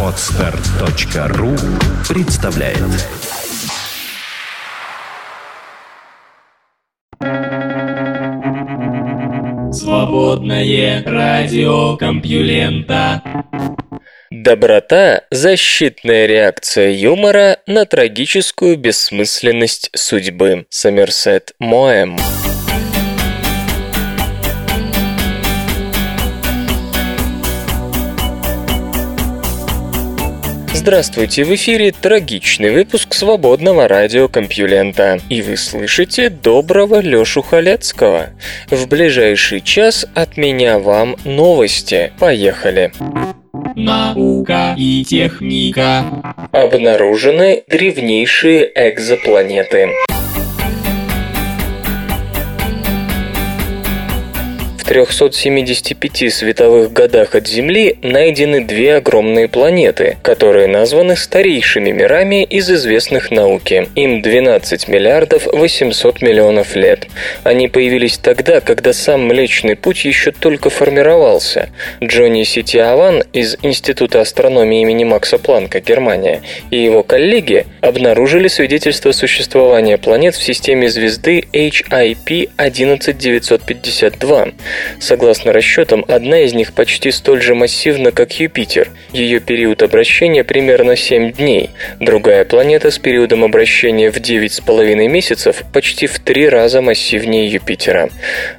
Отстар.ру представляет Свободное радио Компьюлента Доброта – защитная реакция юмора на трагическую бессмысленность судьбы. Сомерсет Моэм. Здравствуйте, в эфире трагичный выпуск свободного радиокомпьюлента. И вы слышите доброго Лёшу Халецкого. В ближайший час от меня вам новости. Поехали. Наука и техника. Обнаружены древнейшие экзопланеты. В 375 световых годах от Земли найдены две огромные планеты, которые названы старейшими мирами из известных науки. Им 12 миллиардов 800 миллионов лет. Они появились тогда, когда сам Млечный Путь еще только формировался. Джонни Ситиаван из Института астрономии имени Макса Планка, Германия, и его коллеги обнаружили свидетельство существования планет в системе звезды HIP 11952. Согласно расчетам, одна из них почти столь же массивна, как Юпитер. Ее период обращения примерно 7 дней. Другая планета с периодом обращения в 9,5 месяцев почти в три раза массивнее Юпитера.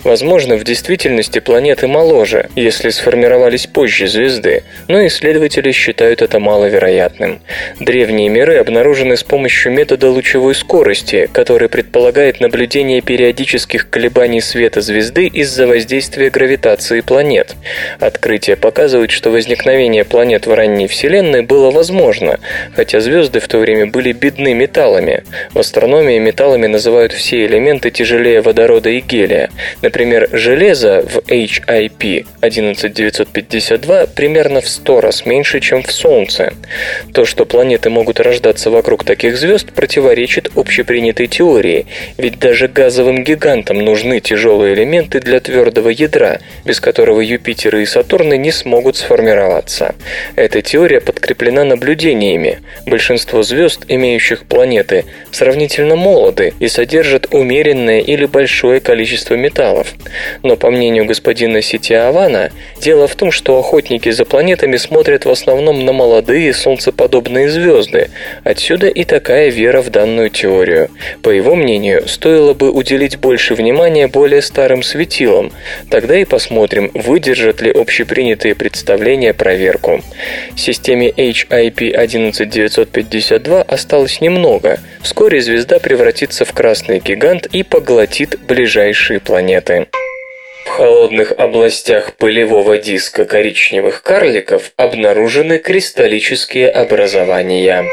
Возможно, в действительности планеты моложе, если сформировались позже звезды, но исследователи считают это маловероятным. Древние миры обнаружены с помощью метода лучевой скорости, который предполагает наблюдение периодических колебаний света звезды из-за воздействия воздействия гравитации планет. Открытие показывает, что возникновение планет в ранней Вселенной было возможно, хотя звезды в то время были бедны металлами. В астрономии металлами называют все элементы тяжелее водорода и гелия. Например, железо в HIP 11952 примерно в 100 раз меньше, чем в Солнце. То, что планеты могут рождаться вокруг таких звезд, противоречит общепринятой теории, ведь даже газовым гигантам нужны тяжелые элементы для твердого ядра, без которого Юпитер и Сатурн не смогут сформироваться. Эта теория подкреплена наблюдениями. Большинство звезд, имеющих планеты, сравнительно молоды и содержат умеренное или большое количество металлов. Но по мнению господина Ситиавана, дело в том, что охотники за планетами смотрят в основном на молодые солнцеподобные звезды. Отсюда и такая вера в данную теорию. По его мнению, стоило бы уделить больше внимания более старым светилам, Тогда и посмотрим, выдержат ли общепринятые представления проверку. Системе HIP 11952 осталось немного. Вскоре звезда превратится в красный гигант и поглотит ближайшие планеты. В холодных областях пылевого диска коричневых карликов обнаружены кристаллические образования.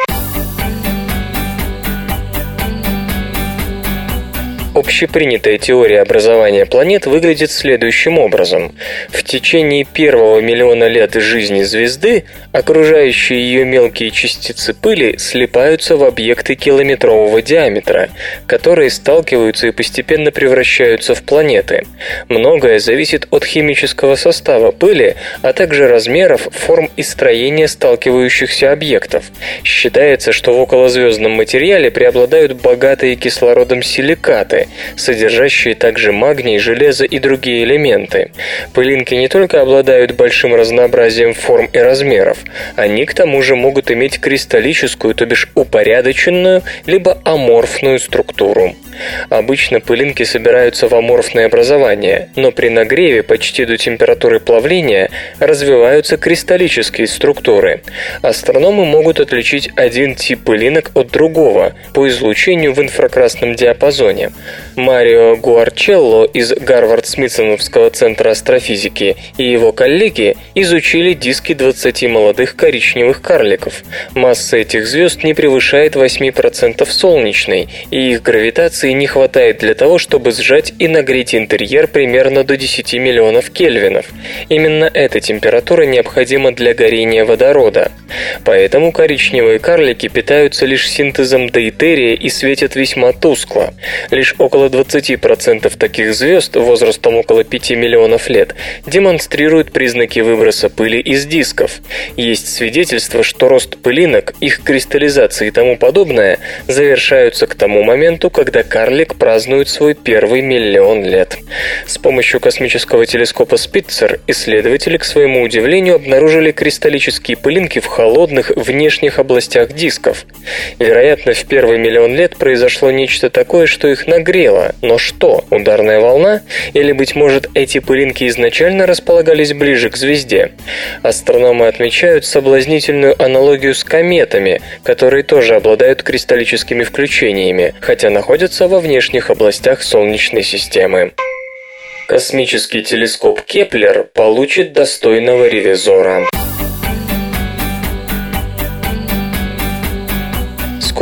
Общепринятая теория образования планет выглядит следующим образом. В течение первого миллиона лет жизни звезды окружающие ее мелкие частицы пыли слипаются в объекты километрового диаметра, которые сталкиваются и постепенно превращаются в планеты. Многое зависит от химического состава пыли, а также размеров, форм и строения сталкивающихся объектов. Считается, что в околозвездном материале преобладают богатые кислородом силикаты, содержащие также магний, железо и другие элементы. Пылинки не только обладают большим разнообразием форм и размеров, они к тому же могут иметь кристаллическую, то бишь упорядоченную, либо аморфную структуру. Обычно пылинки собираются в аморфное образование, но при нагреве почти до температуры плавления развиваются кристаллические структуры. Астрономы могут отличить один тип пылинок от другого по излучению в инфракрасном диапазоне. Марио Гуарчелло из Гарвард-Смитсоновского центра астрофизики и его коллеги изучили диски 20 молодых коричневых карликов. Масса этих звезд не превышает 8% солнечной, и их гравитации не хватает для того, чтобы сжать и нагреть интерьер примерно до 10 миллионов кельвинов. Именно эта температура необходима для горения водорода. Поэтому коричневые карлики питаются лишь синтезом дейтерия и светят весьма тускло. Лишь около 20% таких звезд возрастом около 5 миллионов лет демонстрируют признаки выброса пыли из дисков. Есть свидетельство, что рост пылинок, их кристаллизация и тому подобное завершаются к тому моменту, когда карлик празднует свой первый миллион лет. С помощью космического телескопа Спитцер исследователи, к своему удивлению, обнаружили кристаллические пылинки в холодных внешних областях дисков. Вероятно, в первый миллион лет произошло нечто такое, что их нагрело. Но что? Ударная волна? Или, быть может, эти пылинки изначально располагались ближе к звезде? Астрономы отмечают соблазнительную аналогию с кометами, которые тоже обладают кристаллическими включениями, хотя находятся во внешних областях Солнечной системы. Космический телескоп Кеплер получит достойного ревизора.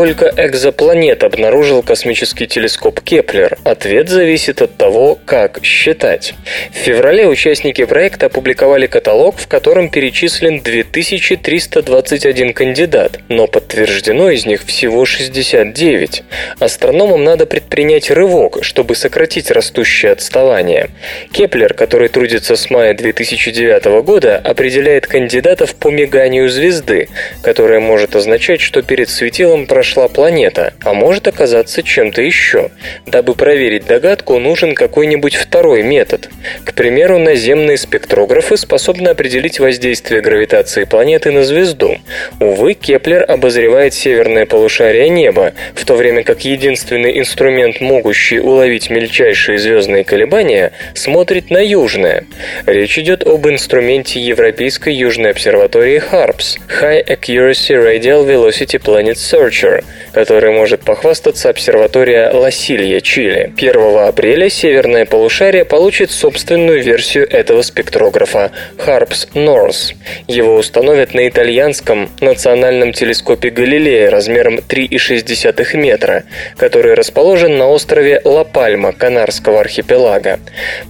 Сколько экзопланет обнаружил космический телескоп Кеплер? Ответ зависит от того, как считать. В феврале участники проекта опубликовали каталог, в котором перечислен 2321 кандидат, но подтверждено из них всего 69. Астрономам надо предпринять рывок, чтобы сократить растущее отставание. Кеплер, который трудится с мая 2009 года, определяет кандидатов по миганию звезды, которое может означать, что перед светилом прошло прошла планета, а может оказаться чем-то еще. Дабы проверить догадку, нужен какой-нибудь второй метод. К примеру, наземные спектрографы способны определить воздействие гравитации планеты на звезду. Увы, Кеплер обозревает северное полушарие неба, в то время как единственный инструмент, могущий уловить мельчайшие звездные колебания, смотрит на южное. Речь идет об инструменте Европейской Южной обсерватории HARPS – High Accuracy Radial Velocity Planet Searcher, Observer, который может похвастаться обсерватория Ласилья, Чили. 1 апреля северное полушарие получит собственную версию этого спектрографа – HARPS North. Его установят на итальянском национальном телескопе Галилея размером 3,6 метра, который расположен на острове Ла-Пальма Канарского архипелага.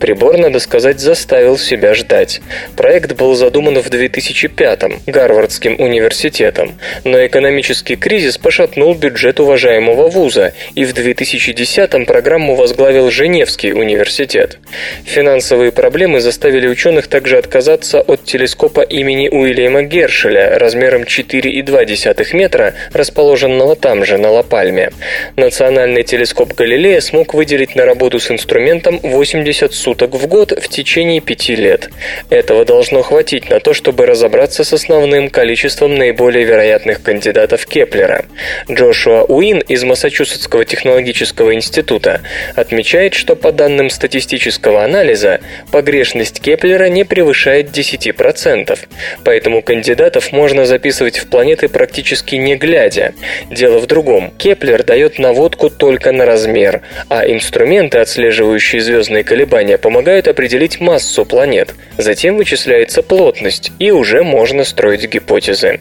Прибор, надо сказать, заставил себя ждать. Проект был задуман в 2005-м Гарвардским университетом, но экономический кризис пошатнул пошатнул бюджет уважаемого вуза, и в 2010-м программу возглавил Женевский университет. Финансовые проблемы заставили ученых также отказаться от телескопа имени Уильяма Гершеля размером 4,2 метра, расположенного там же, на Ла-Пальме. Национальный телескоп Галилея смог выделить на работу с инструментом 80 суток в год в течение пяти лет. Этого должно хватить на то, чтобы разобраться с основным количеством наиболее вероятных кандидатов Кеплера. Джошуа Уин из Массачусетского технологического института отмечает, что по данным статистического анализа погрешность Кеплера не превышает 10%, поэтому кандидатов можно записывать в планеты практически не глядя. Дело в другом. Кеплер дает наводку только на размер, а инструменты, отслеживающие звездные колебания, помогают определить массу планет. Затем вычисляется плотность, и уже можно строить гипотезы.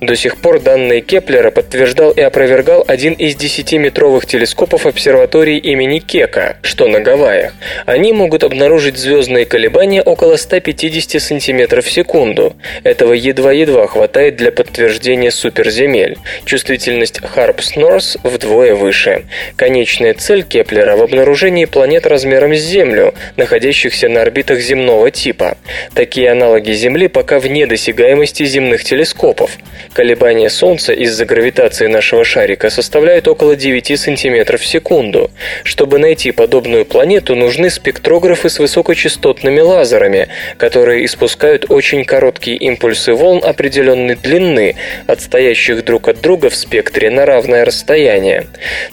До сих пор данные Кеплера подтверждал и опровергал один из 10-метровых телескопов обсерватории имени Кека, что на Гавайях. Они могут обнаружить звездные колебания около 150 см в секунду. Этого едва-едва хватает для подтверждения суперземель. Чувствительность North вдвое выше. Конечная цель Кеплера в обнаружении планет размером с Землю, находящихся на орбитах земного типа. Такие аналоги Земли пока вне досягаемости земных телескопов. Колебания Солнца из-за гравитации нашего нашего шарика составляют около 9 см в секунду. Чтобы найти подобную планету, нужны спектрографы с высокочастотными лазерами, которые испускают очень короткие импульсы волн определенной длины, отстоящих друг от друга в спектре на равное расстояние.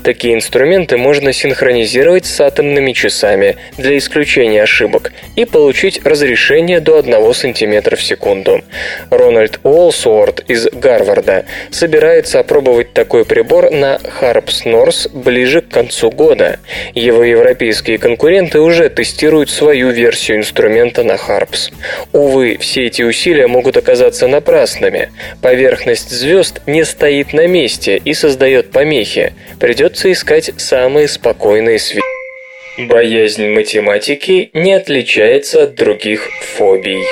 Такие инструменты можно синхронизировать с атомными часами для исключения ошибок и получить разрешение до 1 см в секунду. Рональд Уолсуорт из Гарварда собирается опробовать такой такой прибор на Harps North ближе к концу года. Его европейские конкуренты уже тестируют свою версию инструмента на Harps. Увы, все эти усилия могут оказаться напрасными. Поверхность звезд не стоит на месте и создает помехи. Придется искать самые спокойные свет. Боязнь математики не отличается от других фобий.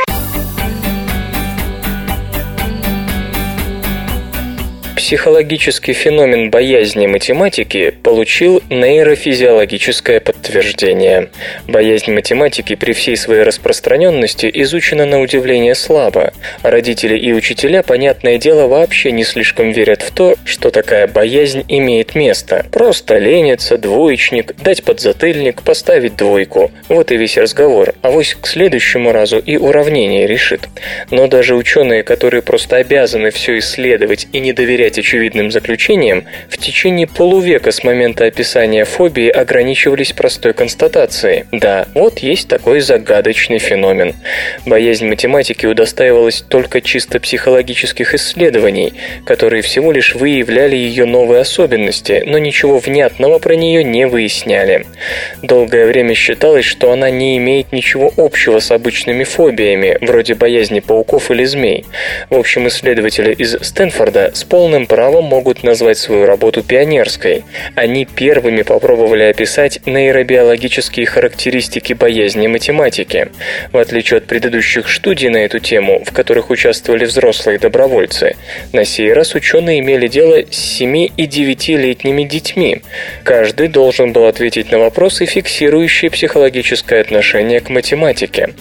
Психологический феномен боязни математики получил нейрофизиологическое подтверждение. Боязнь математики при всей своей распространенности изучена на удивление слабо. Родители и учителя, понятное дело, вообще не слишком верят в то, что такая боязнь имеет место. Просто ленится, двоечник, дать подзатыльник, поставить двойку. Вот и весь разговор. А вось к следующему разу и уравнение решит. Но даже ученые, которые просто обязаны все исследовать и не доверять очевидным заключениям, в течение полувека с момента описания фобии ограничивались простой констатацией. Да, вот есть такой загадочный феномен. Боязнь математики удостаивалась только чисто психологических исследований, которые всего лишь выявляли ее новые особенности, но ничего внятного про нее не выясняли. Долгое время считалось, что она не имеет ничего общего с обычными фобиями, вроде боязни пауков или змей. В общем, исследователи из Стэнфорда с полным правом могут назвать свою работу пионерской. Они первыми попробовали описать нейробиологические характеристики боязни математики. В отличие от предыдущих студий на эту тему, в которых участвовали взрослые добровольцы, на сей раз ученые имели дело с 7 и 9-летними детьми. Каждый должен был ответить на вопросы, фиксирующие психологическое отношение к математике.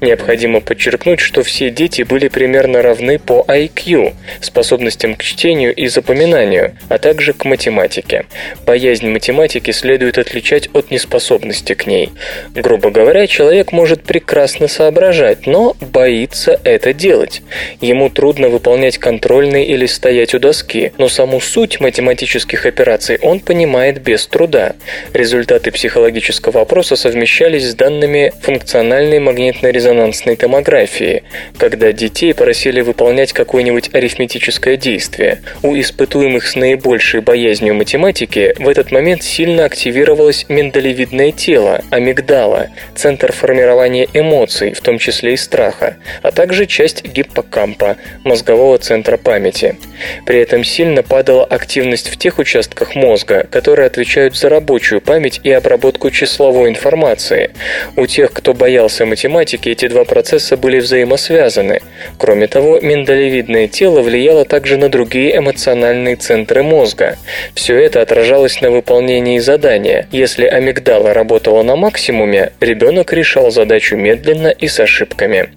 Необходимо подчеркнуть, что все дети были примерно равны по IQ, способностям к чтению и запоминанию, а также к математике. Боязнь математики следует отличать от неспособности к ней. Грубо говоря, человек может прекрасно соображать, но боится это делать. Ему трудно выполнять контрольные или стоять у доски, но саму суть математических операций он понимает без труда. Результаты психологического опроса совмещались с данными функциональной магнитно-резонансной томографии, когда детей просили выполнять какое-нибудь арифметическое действие. У испытуемых с наибольшей боязнью математики в этот момент сильно активировалось миндалевидное тело, амигдала, центр формирования эмоций, в том числе и страха, а также часть гиппокампа, мозгового центра памяти. При этом сильно падала активность в тех участках мозга, которые отвечают за рабочую память и обработку числовой информации. У тех, кто боялся математики, эти два процесса были взаимосвязаны. Кроме того, миндалевидное тело влияло также на другие эмоциональные центры мозга. Все это отражалось на выполнении задания. Если амигдала работала на максимуме, ребенок решал задачу медленно и с ошибками.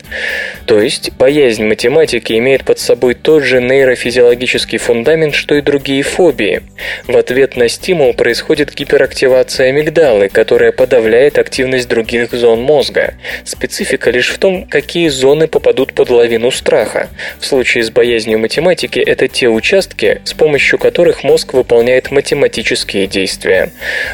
То есть, боязнь математики имеет под собой тот же нейрофизиологический фундамент, что и другие фобии. В ответ на стимул происходит гиперактивация амигдалы, которая подавляет активность других зон мозга. Специфика лишь в том, какие зоны попадут под лавину страха. В случае с боязнью математики это те участки, с помощью которых мозг выполняет математические действия.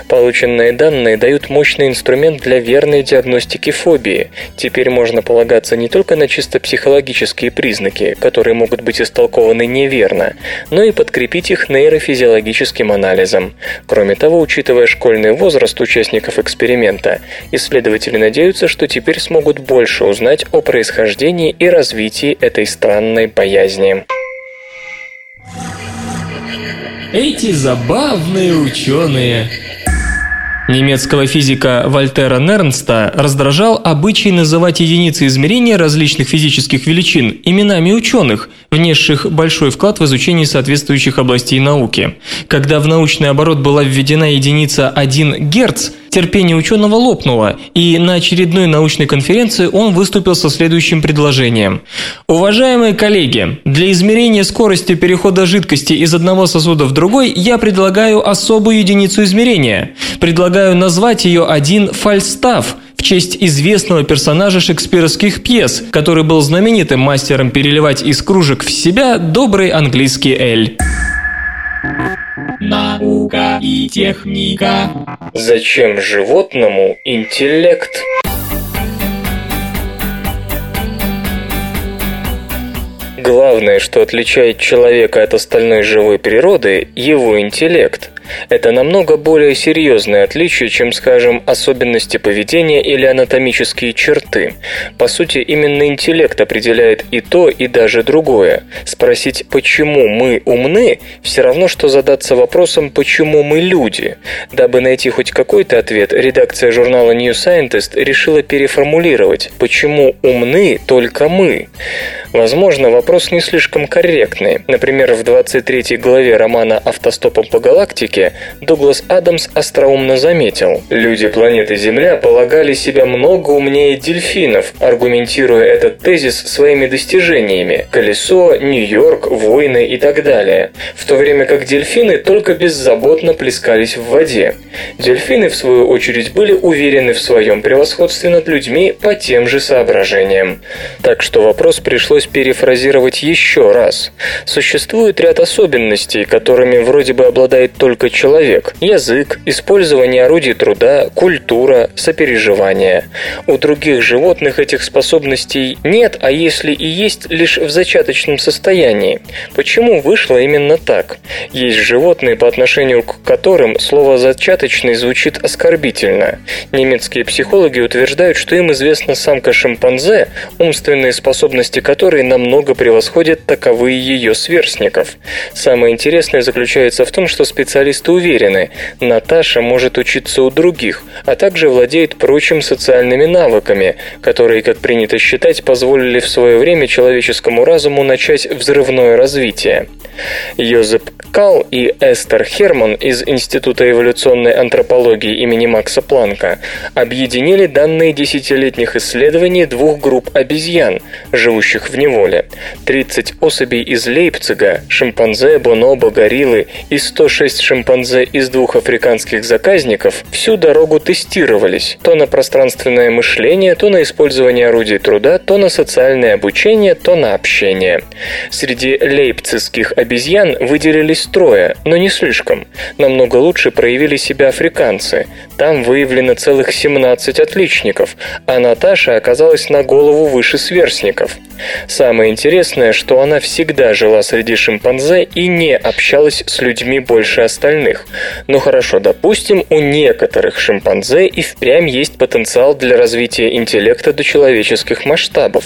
Полученные данные дают мощный инструмент для верной диагностики фобии. Теперь можно полагаться не только на чисто психологические признаки, которые могут быть истолкованы неверно, но и подкрепить их нейрофизиологическим анализом. Кроме того, учитывая школьный возраст участников эксперимента, исследователи надеются, что теперь смогут больше узнать о происхождении и развитии этой странной боязни. Эти забавные ученые. Немецкого физика Вольтера Нернста раздражал обычай называть единицы измерения различных физических величин именами ученых, внесших большой вклад в изучение соответствующих областей науки. Когда в научный оборот была введена единица 1 Гц, терпение ученого лопнуло, и на очередной научной конференции он выступил со следующим предложением. Уважаемые коллеги, для измерения скорости перехода жидкости из одного сосуда в другой я предлагаю особую единицу измерения. Предлагаю назвать ее один фальстав – в честь известного персонажа шекспировских пьес, который был знаменитым мастером переливать из кружек в себя добрый английский эль. Наука и техника. Зачем животному интеллект? Главное, что отличает человека от остальной живой природы – его интеллект – Это намного более серьезное отличие, чем, скажем, особенности поведения или анатомические черты. По сути, именно интеллект определяет и то, и даже другое. Спросить, почему мы умны, все равно, что задаться вопросом, почему мы люди. Дабы найти хоть какой-то ответ, редакция журнала New Scientist решила переформулировать, почему умны только мы. Возможно, вопрос не слишком корректный. Например, в 23 главе романа «Автостопом по галактике» Дуглас Адамс остроумно заметил, «Люди планеты Земля полагали себя много умнее дельфинов, аргументируя этот тезис своими достижениями – колесо, Нью-Йорк, войны и так далее, в то время как дельфины только беззаботно плескались в воде. Дельфины, в свою очередь, были уверены в своем превосходстве над людьми по тем же соображениям. Так что вопрос пришлось перефразировать еще раз. Существует ряд особенностей, которыми вроде бы обладает только человек. Язык, использование орудий труда, культура, сопереживание. У других животных этих способностей нет, а если и есть, лишь в зачаточном состоянии. Почему вышло именно так? Есть животные, по отношению к которым слово «зачаточный» звучит оскорбительно. Немецкие психологи утверждают, что им известна самка шимпанзе, умственные способности которой намного превосходят таковые ее сверстников. Самое интересное заключается в том, что специалисты уверены, Наташа может учиться у других, а также владеет прочим социальными навыками, которые, как принято считать, позволили в свое время человеческому разуму начать взрывное развитие. Йозеп Кал и Эстер Херман из Института эволюционной антропологии имени Макса Планка объединили данные десятилетних исследований двух групп обезьян, живущих в неволе. 30 особей из Лейпцига, шимпанзе, бонобо, гориллы и 106 шимпанзе из двух африканских заказников всю дорогу тестировались то на пространственное мышление, то на использование орудий труда, то на социальное обучение, то на общение. Среди лейпцигских обезьян выделились трое, но не слишком. Намного лучше проявили себя африканцы. Там выявлено целых 17 отличников, а Наташа оказалась на голову выше сверстников. Самое интересное, что она всегда жила среди шимпанзе и не общалась с людьми больше остальных. Ну хорошо, допустим, у некоторых шимпанзе и впрямь есть потенциал для развития интеллекта до человеческих масштабов.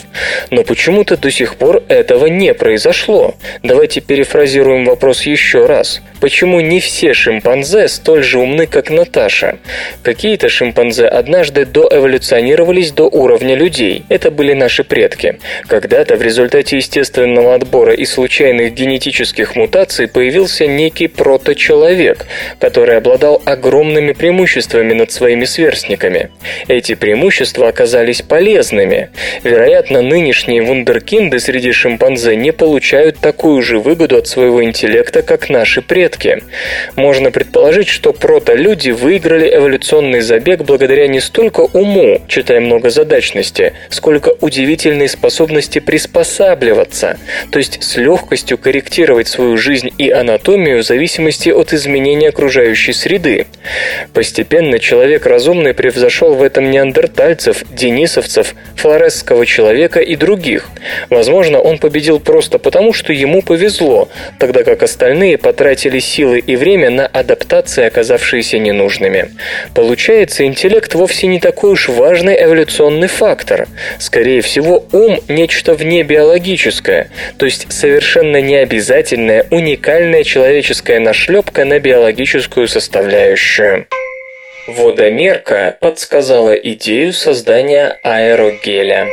Но почему-то до сих пор этого не произошло. Давайте перефразируем вопрос еще раз. Почему не все шимпанзе столь же умны, как Наташа? Какие-то шимпанзе однажды доэволюционировались до уровня людей. Это были наши предки. Когда-то в результате естественного отбора и случайных генетических мутаций появился некий проточеловек, который обладал огромными преимуществами над своими сверстниками. Эти преимущества оказались полезными. Вероятно, нынешние вундеркинды среди шимпанзе не получают такую же выгоду от своего интеллекта, как наши предки. Можно предположить, что протолюди выиграли эволюционный забег благодаря не столько уму, читая многозадачности, сколько удивительной способности приспосабливаться, то есть с легкостью корректировать свою жизнь и анатомию в зависимости от изменения окружающей среды. Постепенно человек разумный превзошел в этом неандертальцев, денисовцев, флоресского человека и других. Возможно, он победил просто потому, что ему повезло, тогда как остальные потратили силы и время на адаптации, оказавшиеся ненужными. Получается, интеллект вовсе не такой уж важный эволюционный фактор. Скорее всего, ум – нечто вне биологическое, то есть совершенно необязательная, уникальная человеческая нашлепка на биологическую составляющую. Водомерка подсказала идею создания аэрогеля.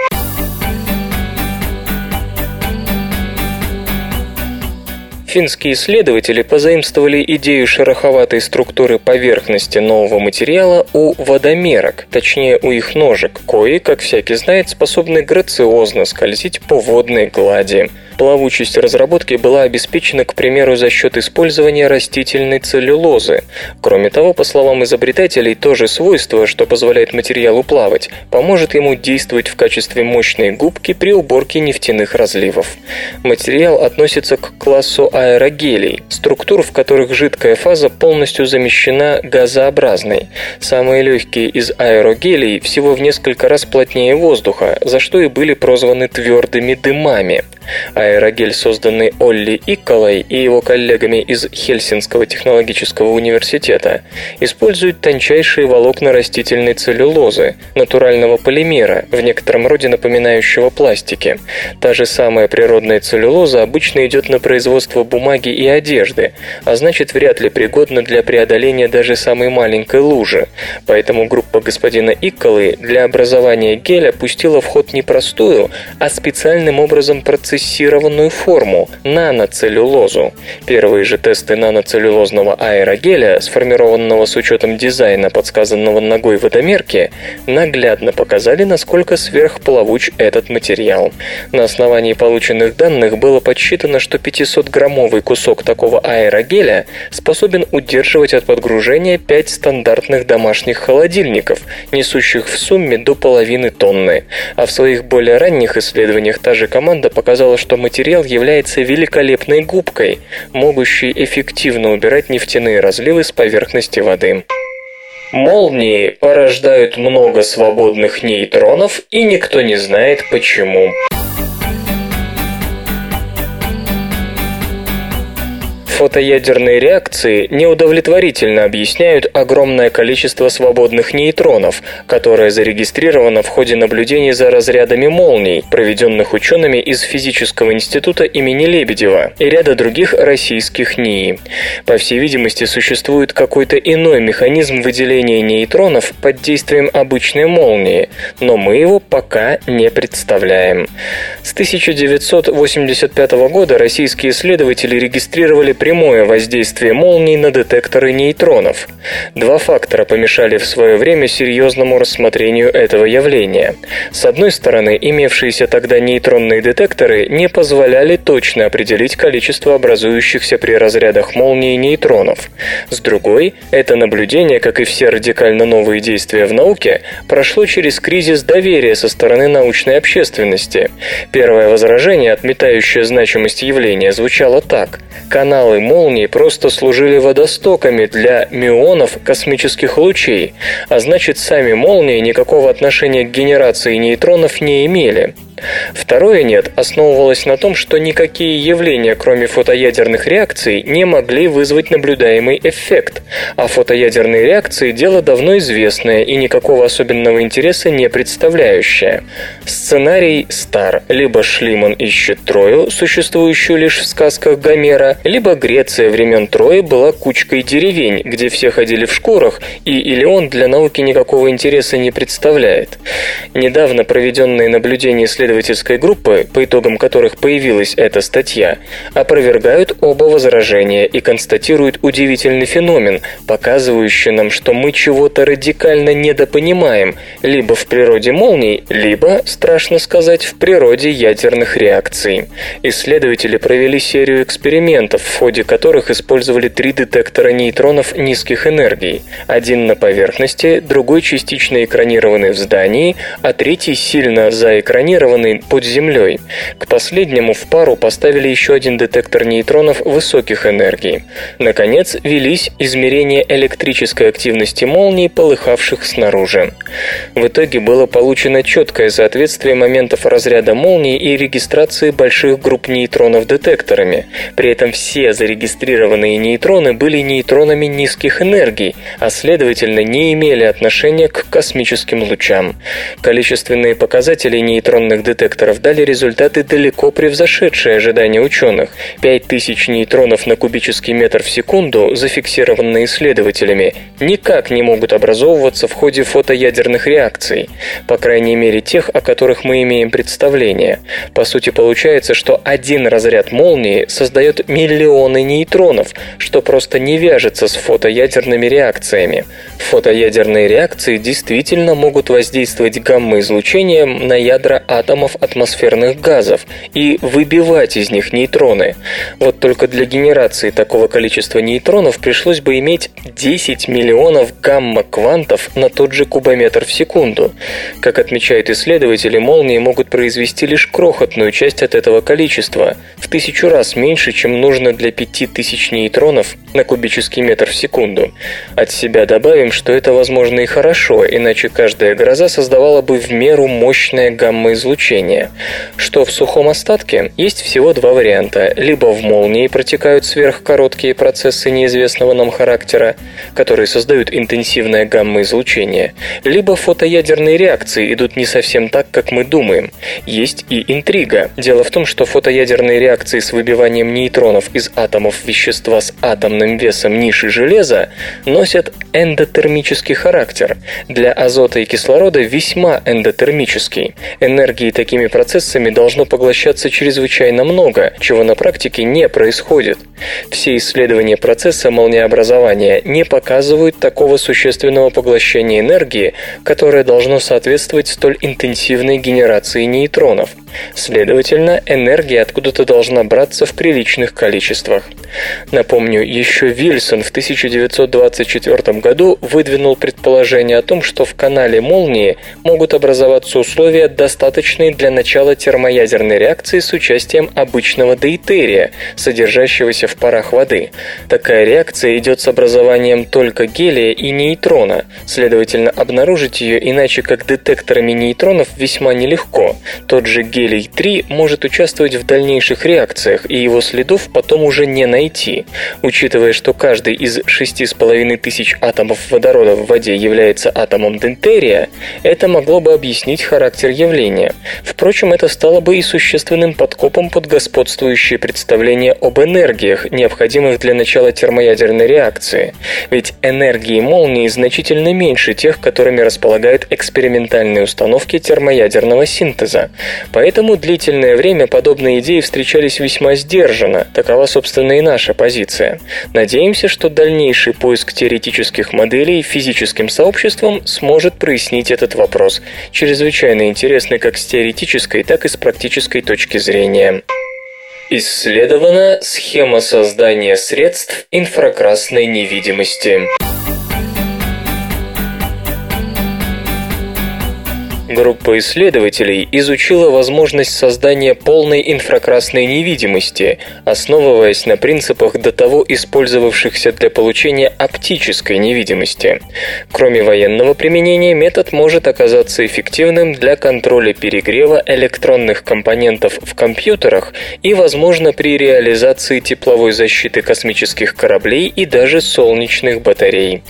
Финские исследователи позаимствовали идею шероховатой структуры поверхности нового материала у водомерок, точнее у их ножек, кои, как всякий знает, способны грациозно скользить по водной глади. Плавучесть разработки была обеспечена, к примеру, за счет использования растительной целлюлозы. Кроме того, по словам изобретателей, то же свойство, что позволяет материалу плавать, поможет ему действовать в качестве мощной губки при уборке нефтяных разливов. Материал относится к классу аэрогелей, структур, в которых жидкая фаза полностью замещена газообразной. Самые легкие из аэрогелей всего в несколько раз плотнее воздуха, за что и были прозваны твердыми дымами. Аэрогель, созданный Олли Икколой и его коллегами из Хельсинского технологического университета, использует тончайшие волокна растительной целлюлозы, натурального полимера, в некотором роде напоминающего пластики. Та же самая природная целлюлоза обычно идет на производство бумаги и одежды, а значит вряд ли пригодна для преодоления даже самой маленькой лужи. Поэтому группа господина Икколы для образования геля пустила в ход не простую, а специальным образом процессированную форму – наноцеллюлозу. Первые же тесты наноцеллюлозного аэрогеля, сформированного с учетом дизайна, подсказанного ногой водомерки, наглядно показали, насколько сверхплавуч этот материал. На основании полученных данных было подсчитано, что 500-граммовый кусок такого аэрогеля способен удерживать от подгружения 5 стандартных домашних холодильников, несущих в сумме до половины тонны. А в своих более ранних исследованиях та же команда показала, что материал является великолепной губкой, могущей эффективно убирать нефтяные разливы с поверхности воды. Молнии порождают много свободных нейтронов, и никто не знает почему. Фотоядерные реакции неудовлетворительно объясняют огромное количество свободных нейтронов, которое зарегистрировано в ходе наблюдений за разрядами молний, проведенных учеными из Физического института имени Лебедева и ряда других российских НИИ. По всей видимости, существует какой-то иной механизм выделения нейтронов под действием обычной молнии, но мы его пока не представляем. С 1985 года российские исследователи регистрировали прямое воздействие молний на детекторы нейтронов. Два фактора помешали в свое время серьезному рассмотрению этого явления. С одной стороны, имевшиеся тогда нейтронные детекторы не позволяли точно определить количество образующихся при разрядах молнии нейтронов. С другой, это наблюдение, как и все радикально новые действия в науке, прошло через кризис доверия со стороны научной общественности. Первое возражение, отметающее значимость явления, звучало так. Каналы молнии просто служили водостоками для мионов космических лучей, а значит сами молнии никакого отношения к генерации нейтронов не имели. Второе «нет» основывалось на том, что никакие явления, кроме фотоядерных реакций, не могли вызвать наблюдаемый эффект, а фотоядерные реакции – дело давно известное и никакого особенного интереса не представляющее. Сценарий стар. Либо Шлиман ищет Трою, существующую лишь в сказках Гомера, либо Греция времен Трои была кучкой деревень, где все ходили в шкурах, и Илеон для науки никакого интереса не представляет. Недавно проведенные наблюдения исследователей исследовательской группы, по итогам которых появилась эта статья, опровергают оба возражения и констатируют удивительный феномен, показывающий нам, что мы чего-то радикально недопонимаем либо в природе молний, либо, страшно сказать, в природе ядерных реакций. Исследователи провели серию экспериментов, в ходе которых использовали три детектора нейтронов низких энергий. Один на поверхности, другой частично экранированный в здании, а третий сильно заэкранированный расположенный под землей. К последнему в пару поставили еще один детектор нейтронов высоких энергий. Наконец, велись измерения электрической активности молний, полыхавших снаружи. В итоге было получено четкое соответствие моментов разряда молний и регистрации больших групп нейтронов детекторами. При этом все зарегистрированные нейтроны были нейтронами низких энергий, а следовательно не имели отношения к космическим лучам. Количественные показатели нейтронных детекторов дали результаты далеко превзошедшие ожидания ученых. 5000 нейтронов на кубический метр в секунду, зафиксированные исследователями, никак не могут образовываться в ходе фотоядерных реакций, по крайней мере тех, о которых мы имеем представление. По сути получается, что один разряд молнии создает миллионы нейтронов, что просто не вяжется с фотоядерными реакциями. Фотоядерные реакции действительно могут воздействовать гамма-излучением на ядра атомов атомов атмосферных газов и выбивать из них нейтроны. Вот только для генерации такого количества нейтронов пришлось бы иметь 10 миллионов гамма-квантов на тот же кубометр в секунду. Как отмечают исследователи, молнии могут произвести лишь крохотную часть от этого количества, в тысячу раз меньше, чем нужно для 5000 нейтронов на кубический метр в секунду. От себя добавим, что это возможно и хорошо, иначе каждая гроза создавала бы в меру мощное гамма-излучение. Что в сухом остатке? Есть всего два варианта. Либо в молнии протекают сверхкороткие процессы неизвестного нам характера, которые создают интенсивное гамма-излучение, либо фотоядерные реакции идут не совсем так, как мы думаем. Есть и интрига. Дело в том, что фотоядерные реакции с выбиванием нейтронов из атомов вещества с атомным весом ниши железа носят эндотермический характер. Для азота и кислорода весьма эндотермический. Энергии такими процессами должно поглощаться чрезвычайно много, чего на практике не происходит. Все исследования процесса молниеобразования не показывают такого существенного поглощения энергии, которое должно соответствовать столь интенсивной генерации нейтронов. Следовательно, энергия откуда-то должна браться в приличных количествах. Напомню, еще Вильсон в 1924 году выдвинул предположение о том, что в канале молнии могут образоваться условия, достаточные для начала термоядерной реакции с участием обычного дейтерия, содержащегося в парах воды. Такая реакция идет с образованием только гелия и нейтрона, следовательно, обнаружить ее иначе как детекторами нейтронов весьма нелегко. Тот же гелий гелий-3 может участвовать в дальнейших реакциях, и его следов потом уже не найти. Учитывая, что каждый из 6,5 тысяч атомов водорода в воде является атомом дентерия, это могло бы объяснить характер явления. Впрочем, это стало бы и существенным подкопом под господствующее представление об энергиях, необходимых для начала термоядерной реакции. Ведь энергии молнии значительно меньше тех, которыми располагают экспериментальные установки термоядерного синтеза. Поэтому длительное время подобные идеи встречались весьма сдержанно. Такова, собственно, и наша позиция. Надеемся, что дальнейший поиск теоретических моделей физическим сообществом сможет прояснить этот вопрос, чрезвычайно интересный как с теоретической, так и с практической точки зрения. Исследована схема создания средств инфракрасной невидимости. Группа исследователей изучила возможность создания полной инфракрасной невидимости, основываясь на принципах до того использовавшихся для получения оптической невидимости. Кроме военного применения, метод может оказаться эффективным для контроля перегрева электронных компонентов в компьютерах и, возможно, при реализации тепловой защиты космических кораблей и даже солнечных батарей.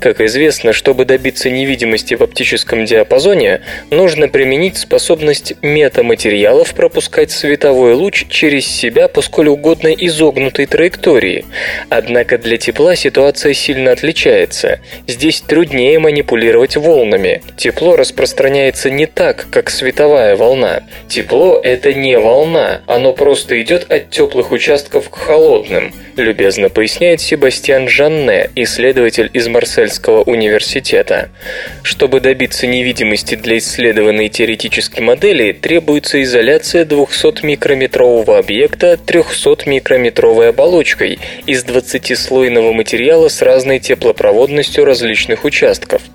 Как известно, чтобы добиться невидимости в оптическом диапазоне, нужно применить способность метаматериалов пропускать световой луч через себя по сколь угодно изогнутой траектории. Однако для тепла ситуация сильно отличается. Здесь труднее манипулировать волнами. Тепло распространяется не так, как световая волна. Тепло – это не волна, оно просто идет от теплых участков к холодным – любезно поясняет Себастьян Жанне, исследователь из Марсельского университета. Чтобы добиться невидимости для исследованной теоретической модели, требуется изоляция 200-микрометрового объекта 300-микрометровой оболочкой из 20-слойного материала с разной теплопроводностью различных участков –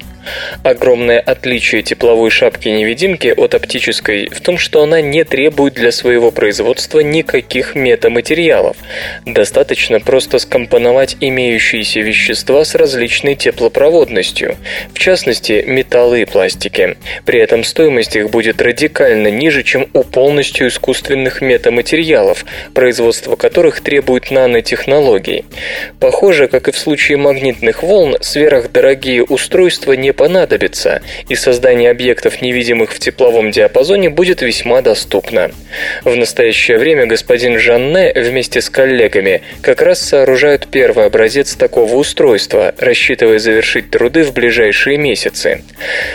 Огромное отличие тепловой шапки-невидимки от оптической в том, что она не требует для своего производства никаких метаматериалов. Достаточно просто скомпоновать имеющиеся вещества с различной теплопроводностью, в частности металлы и пластики. При этом стоимость их будет радикально ниже, чем у полностью искусственных метаматериалов, производство которых требует нанотехнологий. Похоже, как и в случае магнитных волн, сверхдорогие устройства не понадобится, и создание объектов, невидимых в тепловом диапазоне, будет весьма доступно. В настоящее время господин Жанне вместе с коллегами как раз сооружают первый образец такого устройства, рассчитывая завершить труды в ближайшие месяцы.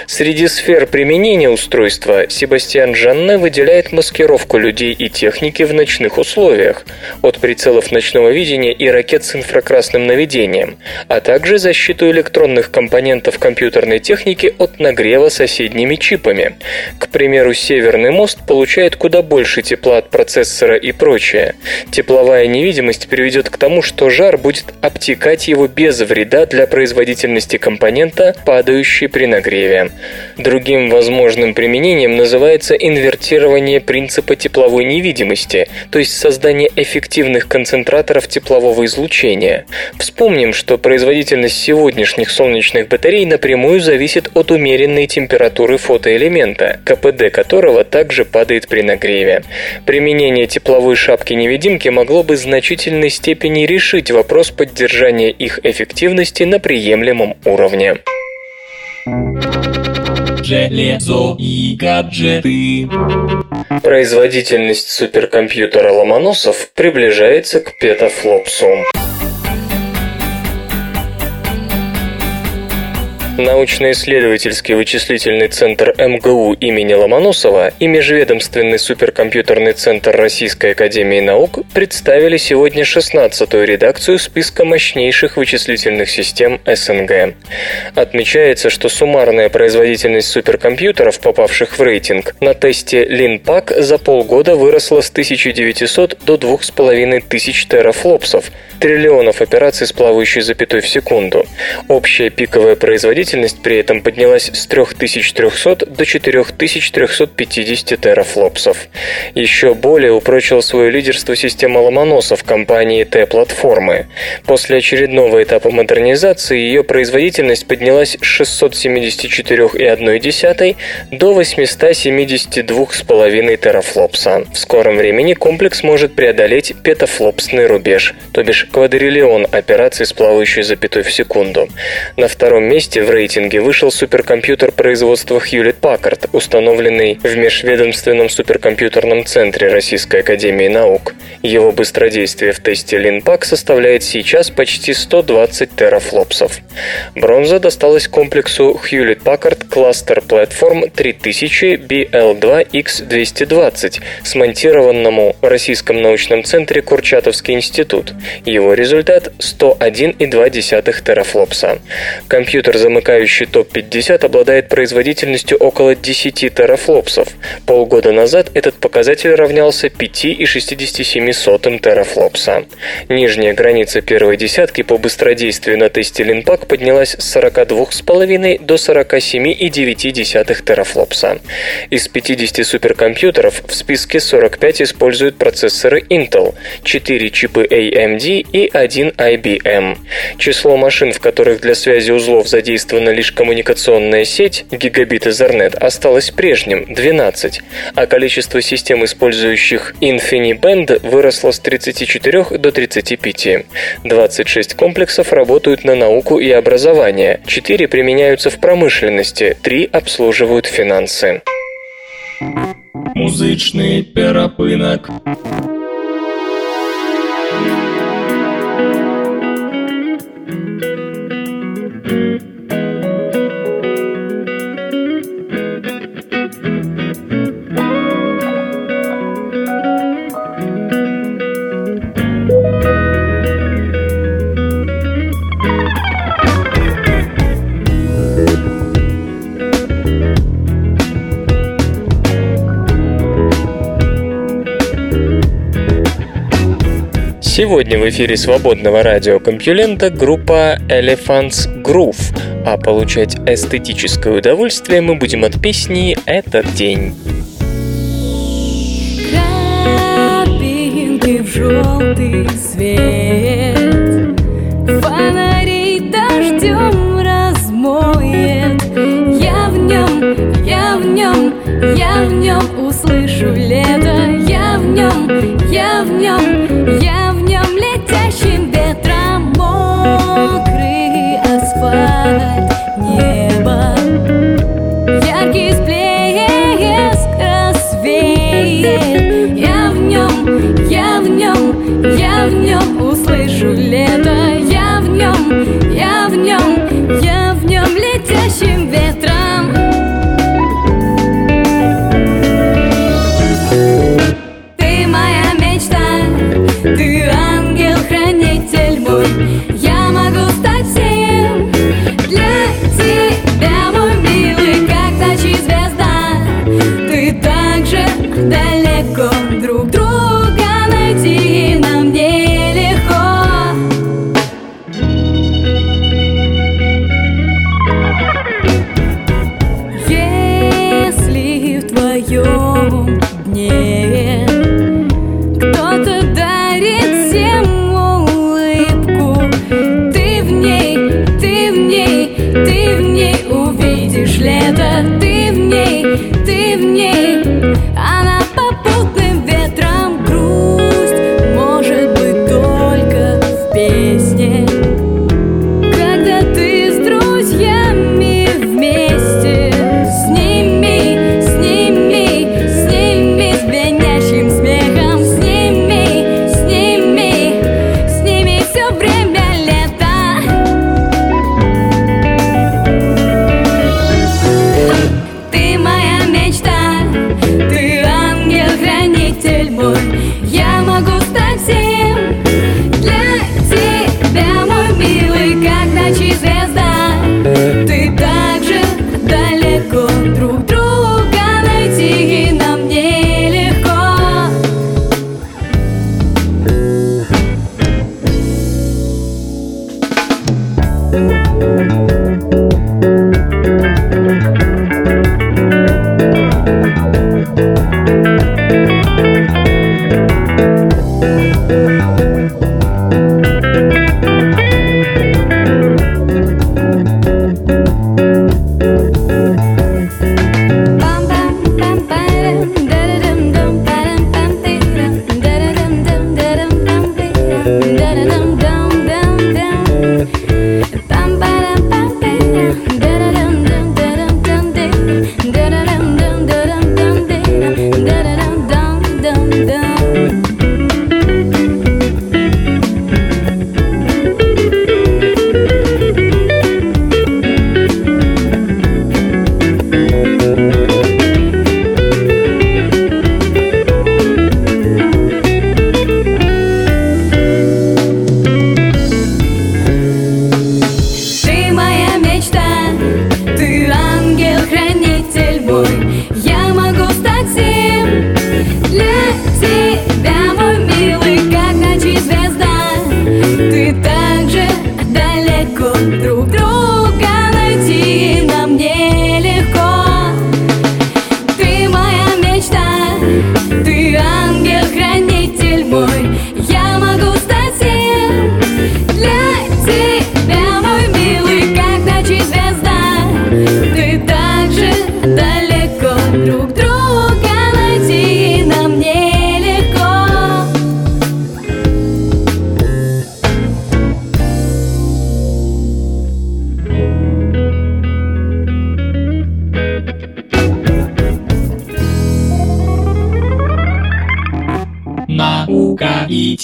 Среди сфер применения устройства Себастьян Жанне выделяет маскировку людей и техники в ночных условиях, от прицелов ночного видения и ракет с инфракрасным наведением, а также защиту электронных компонентов компьютерных компьютерной техники от нагрева соседними чипами. К примеру, северный мост получает куда больше тепла от процессора и прочее. Тепловая невидимость приведет к тому, что жар будет обтекать его без вреда для производительности компонента, падающей при нагреве. Другим возможным применением называется инвертирование принципа тепловой невидимости, то есть создание эффективных концентраторов теплового излучения. Вспомним, что производительность сегодняшних солнечных батарей напрямую зависит от умеренной температуры фотоэлемента, КПД которого также падает при нагреве. Применение тепловой шапки-невидимки могло бы в значительной степени решить вопрос поддержания их эффективности на приемлемом уровне. Железо и гаджеты. Производительность суперкомпьютера Ломоносов приближается к петафлопсу. Научно-исследовательский вычислительный центр МГУ имени Ломоносова и Межведомственный суперкомпьютерный центр Российской Академии Наук представили сегодня 16-ю редакцию списка мощнейших вычислительных систем СНГ. Отмечается, что суммарная производительность суперкомпьютеров, попавших в рейтинг, на тесте LinPack за полгода выросла с 1900 до 2500 терафлопсов, триллионов операций с плавающей запятой в секунду. Общая пиковая производительность производительность при этом поднялась с 3300 до 4350 терафлопсов. Еще более упрочил свое лидерство система ломоносов компании Т-платформы. После очередного этапа модернизации ее производительность поднялась с 674,1 до 872,5 терафлопса. В скором времени комплекс может преодолеть петафлопсный рубеж, то бишь квадриллион операций с плавающей запятой в секунду. На втором месте в рейтинге вышел суперкомпьютер производства Hewlett-Packard, установленный в Межведомственном суперкомпьютерном центре Российской Академии Наук. Его быстродействие в тесте LinPack составляет сейчас почти 120 терафлопсов. Бронза досталась комплексу Hewlett-Packard Cluster Platform 3000 BL2X220, смонтированному в Российском научном центре Курчатовский институт. Его результат 101,2 терафлопса. Компьютер замыкает замыкающий топ-50 обладает производительностью около 10 терафлопсов. Полгода назад этот показатель равнялся 5,67 терафлопса. Нижняя граница первой десятки по быстродействию на тесте Линпак поднялась с 42,5 до 47,9 терафлопса. Из 50 суперкомпьютеров в списке 45 используют процессоры Intel, 4 чипы AMD и 1 IBM. Число машин, в которых для связи узлов задействованы задействована лишь коммуникационная сеть гигабит Ethernet осталось прежним – 12, а количество систем, использующих InfiniBand, выросло с 34 до 35. 26 комплексов работают на науку и образование, 4 применяются в промышленности, 3 обслуживают финансы. Музычный перапынок. Сегодня в эфире свободного радиокомпьюлента группа Elephants Groove, а получать эстетическое удовольствие мы будем от песни «Этот день». Кабинки в желтый свет. Фонари дождем размоет. Я в нем, я в нем, я в нем услышу лето. Я в нем, я в нем,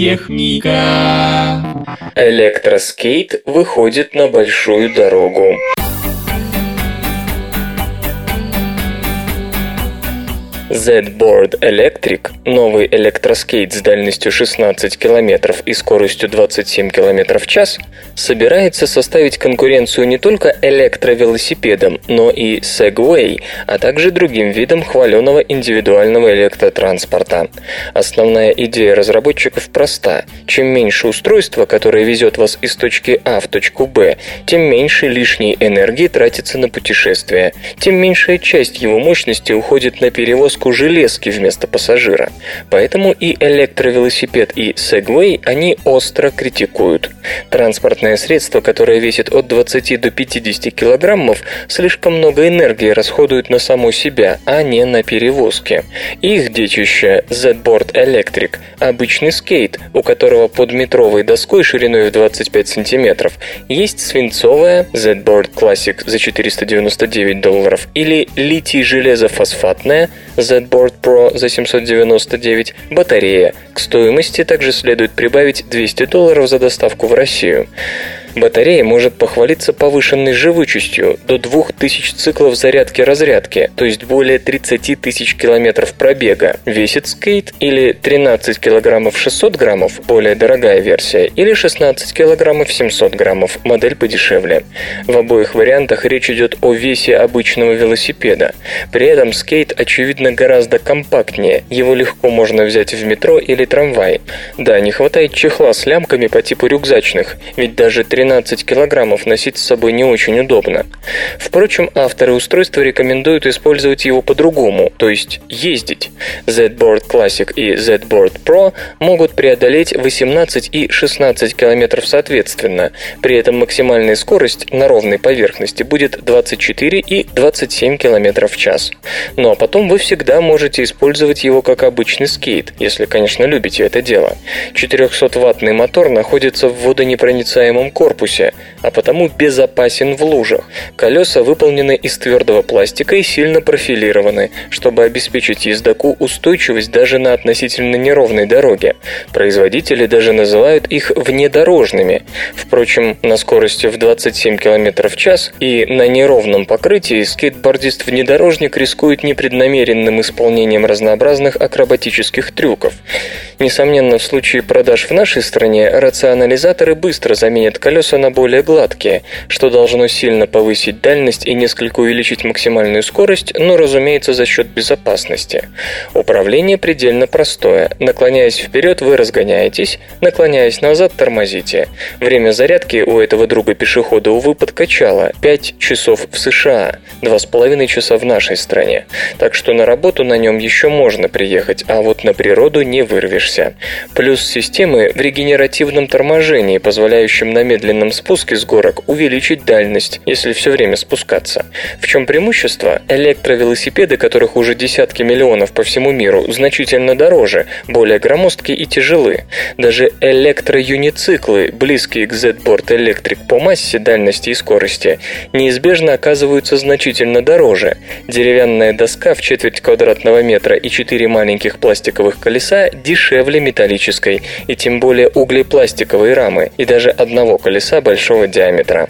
техника. Электроскейт выходит на большую дорогу. Z-Board Electric, новый электроскейт с дальностью 16 км и скоростью 27 км в час, собирается составить конкуренцию не только электровелосипедам, но и Segway, а также другим видам хваленого индивидуального электротранспорта. Основная идея разработчиков проста. Чем меньше устройство, которое везет вас из точки А в точку Б, тем меньше лишней энергии тратится на путешествие, тем меньшая часть его мощности уходит на перевозку железки вместо пассажира. Поэтому и электровелосипед, и Segway они остро критикуют. Транспортное средство, которое весит от 20 до 50 килограммов, слишком много энергии расходует на само себя, а не на перевозки. Их детище Z-Board Electric – обычный скейт, у которого под метровой доской шириной в 25 сантиметров есть свинцовая Z-Board Classic за 499 долларов или литий-железофосфатная Z-Board Pro за 799, батарея. К стоимости также следует прибавить 200 долларов за доставку в Россию. Батарея может похвалиться повышенной живучестью до 2000 циклов зарядки-разрядки, то есть более 30 тысяч километров пробега. Весит скейт или 13 килограммов 600 граммов, более дорогая версия, или 16 килограммов 700 граммов, модель подешевле. В обоих вариантах речь идет о весе обычного велосипеда. При этом скейт, очевидно, гораздо компактнее, его легко можно взять в метро или трамвай. Да, не хватает чехла с лямками по типу рюкзачных, ведь даже 3 13 килограммов носить с собой не очень удобно. Впрочем, авторы устройства рекомендуют использовать его по-другому, то есть ездить. Z-Board Classic и Z-Board Pro могут преодолеть 18 и 16 километров соответственно. При этом максимальная скорость на ровной поверхности будет 24 и 27 километров в час. Ну а потом вы всегда можете использовать его как обычный скейт, если, конечно, любите это дело. 400-ваттный мотор находится в водонепроницаемом корпусе, корпусе, а потому безопасен в лужах. Колеса выполнены из твердого пластика и сильно профилированы, чтобы обеспечить ездаку устойчивость даже на относительно неровной дороге. Производители даже называют их внедорожными. Впрочем, на скорости в 27 км в час и на неровном покрытии скейтбордист-внедорожник рискует непреднамеренным исполнением разнообразных акробатических трюков. Несомненно, в случае продаж в нашей стране рационализаторы быстро заменят колеса колеса на более гладкие, что должно сильно повысить дальность и несколько увеличить максимальную скорость, но, разумеется, за счет безопасности. Управление предельно простое. Наклоняясь вперед, вы разгоняетесь, наклоняясь назад, тормозите. Время зарядки у этого друга пешехода, увы, подкачало 5 часов в США, 2,5 часа в нашей стране. Так что на работу на нем еще можно приехать, а вот на природу не вырвешься. Плюс системы в регенеративном торможении, позволяющем на медленном медленном спуске с горок увеличить дальность, если все время спускаться. В чем преимущество? Электровелосипеды, которых уже десятки миллионов по всему миру, значительно дороже, более громоздкие и тяжелы. Даже электроюнициклы, близкие к Z-Board Electric по массе, дальности и скорости, неизбежно оказываются значительно дороже. Деревянная доска в четверть квадратного метра и четыре маленьких пластиковых колеса дешевле металлической, и тем более углепластиковой рамы, и даже одного колеса колеса большого диаметра.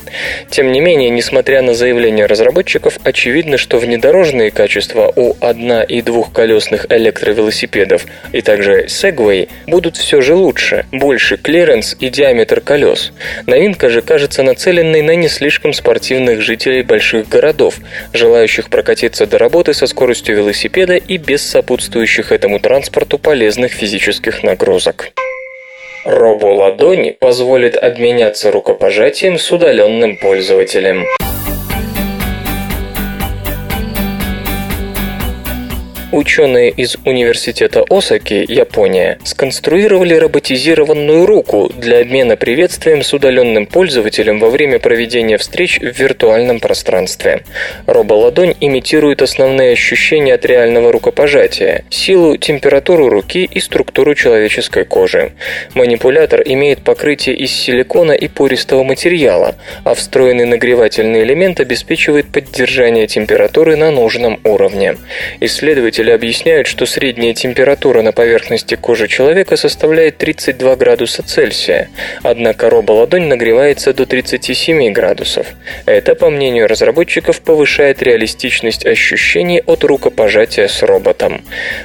Тем не менее, несмотря на заявления разработчиков, очевидно, что внедорожные качества у одно- и двухколесных электровелосипедов и также Segway будут все же лучше, больше клиренс и диаметр колес. Новинка же кажется нацеленной на не слишком спортивных жителей больших городов, желающих прокатиться до работы со скоростью велосипеда и без сопутствующих этому транспорту полезных физических нагрузок. Робо-ладонь позволит обменяться рукопожатием с удаленным пользователем. Ученые из университета Осаки, Япония, сконструировали роботизированную руку для обмена приветствием с удаленным пользователем во время проведения встреч в виртуальном пространстве. Роболадонь имитирует основные ощущения от реального рукопожатия – силу, температуру руки и структуру человеческой кожи. Манипулятор имеет покрытие из силикона и пористого материала, а встроенный нагревательный элемент обеспечивает поддержание температуры на нужном уровне. Исследователи Исследователи объясняют, что средняя температура на поверхности кожи человека составляет 32 градуса Цельсия, однако роболадонь нагревается до 37 градусов. Это, по мнению разработчиков, повышает реалистичность ощущений от рукопожатия с роботом.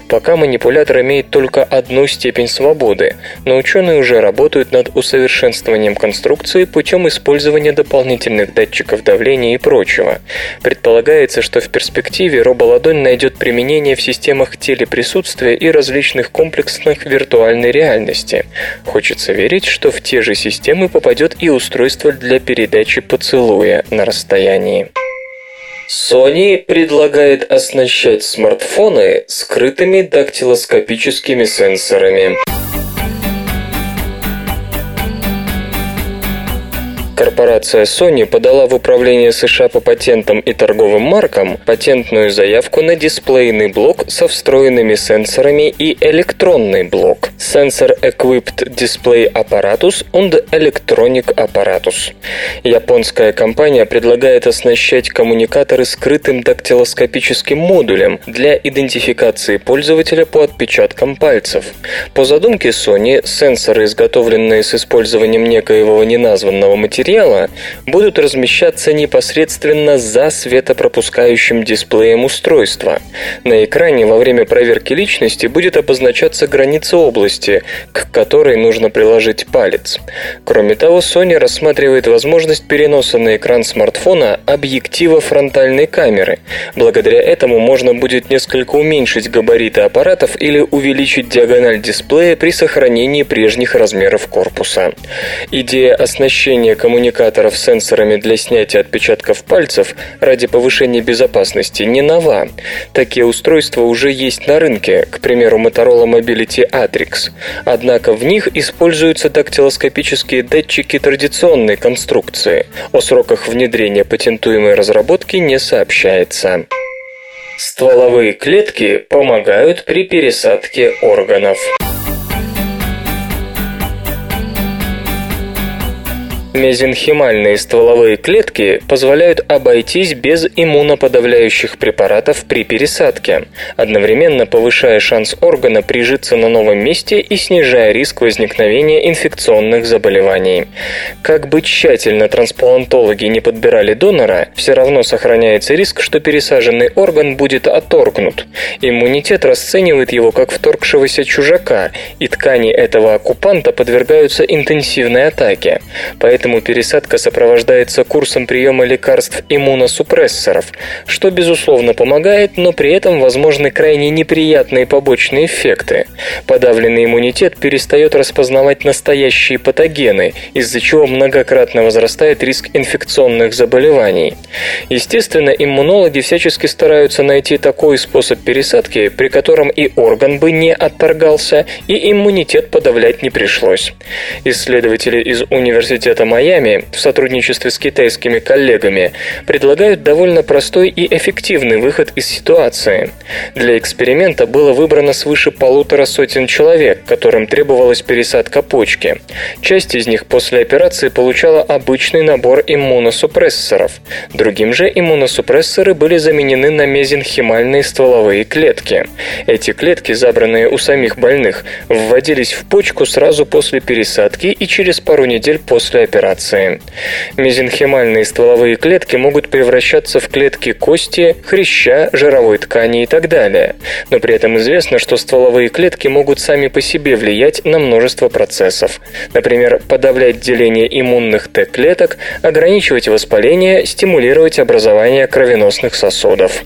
Пока манипулятор имеет только одну степень свободы, но ученые уже работают над усовершенствованием конструкции путем использования дополнительных датчиков давления и прочего. Предполагается, что в перспективе роболадонь найдет применение в системах телеприсутствия и различных комплексных виртуальной реальности. Хочется верить, что в те же системы попадет и устройство для передачи поцелуя на расстоянии. Sony предлагает оснащать смартфоны скрытыми дактилоскопическими сенсорами. Корпорация Sony подала в Управление США по патентам и торговым маркам патентную заявку на дисплейный блок со встроенными сенсорами и электронный блок Sensor Equipped Display Apparatus und Electronic Apparatus. Японская компания предлагает оснащать коммуникаторы скрытым дактилоскопическим модулем для идентификации пользователя по отпечаткам пальцев. По задумке Sony, сенсоры, изготовленные с использованием некоего неназванного материала, материала будут размещаться непосредственно за светопропускающим дисплеем устройства. На экране во время проверки личности будет обозначаться граница области, к которой нужно приложить палец. Кроме того, Sony рассматривает возможность переноса на экран смартфона объектива фронтальной камеры. Благодаря этому можно будет несколько уменьшить габариты аппаратов или увеличить диагональ дисплея при сохранении прежних размеров корпуса. Идея оснащения коммуникации коммуникаторов с сенсорами для снятия отпечатков пальцев ради повышения безопасности не нова. Такие устройства уже есть на рынке, к примеру, Motorola Mobility Atrix. Однако в них используются дактилоскопические датчики традиционной конструкции. О сроках внедрения патентуемой разработки не сообщается. Стволовые клетки помогают при пересадке органов. Мезенхимальные стволовые клетки позволяют обойтись без иммуноподавляющих препаратов при пересадке, одновременно повышая шанс органа прижиться на новом месте и снижая риск возникновения инфекционных заболеваний. Как бы тщательно трансплантологи не подбирали донора, все равно сохраняется риск, что пересаженный орган будет отторгнут. Иммунитет расценивает его как вторгшегося чужака, и ткани этого оккупанта подвергаются интенсивной атаке. Поэтому Поэтому пересадка сопровождается курсом приема лекарств иммуносупрессоров, что безусловно помогает, но при этом возможны крайне неприятные побочные эффекты. Подавленный иммунитет перестает распознавать настоящие патогены, из-за чего многократно возрастает риск инфекционных заболеваний. Естественно, иммунологи всячески стараются найти такой способ пересадки, при котором и орган бы не отторгался, и иммунитет подавлять не пришлось. Исследователи из университета Майами в сотрудничестве с китайскими коллегами предлагают довольно простой и эффективный выход из ситуации. Для эксперимента было выбрано свыше полутора сотен человек, которым требовалась пересадка почки. Часть из них после операции получала обычный набор иммуносупрессоров. Другим же иммуносупрессоры были заменены на мезенхимальные стволовые клетки. Эти клетки, забранные у самих больных, вводились в почку сразу после пересадки и через пару недель после операции операции. Мезенхимальные стволовые клетки могут превращаться в клетки кости, хряща, жировой ткани и так далее. Но при этом известно, что стволовые клетки могут сами по себе влиять на множество процессов. Например, подавлять деление иммунных Т-клеток, ограничивать воспаление, стимулировать образование кровеносных сосудов.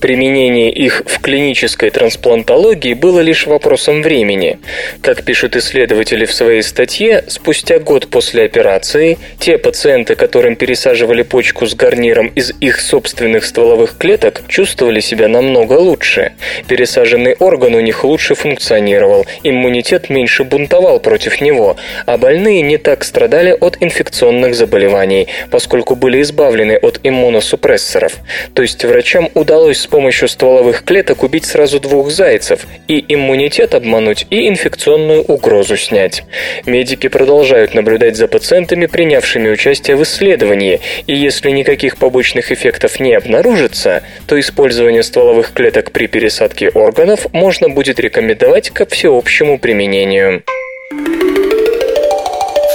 Применение их в клинической трансплантологии было лишь вопросом времени. Как пишут исследователи в своей статье, спустя год после операции те пациенты, которым пересаживали почку с гарниром из их собственных стволовых клеток, чувствовали себя намного лучше. Пересаженный орган у них лучше функционировал, иммунитет меньше бунтовал против него, а больные не так страдали от инфекционных заболеваний, поскольку были избавлены от иммуносупрессоров. То есть врачам удалось помощью стволовых клеток убить сразу двух зайцев, и иммунитет обмануть, и инфекционную угрозу снять. Медики продолжают наблюдать за пациентами всеми принявшими участие в исследовании, и если никаких побочных эффектов не обнаружится, то использование стволовых клеток при пересадке органов можно будет рекомендовать ко всеобщему применению.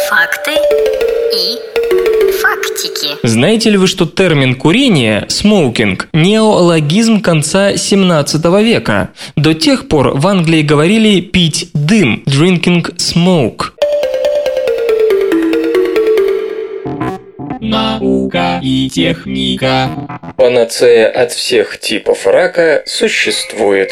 Факты и фактики. Знаете ли вы, что термин курение, smoking, неологизм конца 17 века? До тех пор в Англии говорили пить дым, drinking smoke. Наука и техника. Панацея от всех типов рака существует.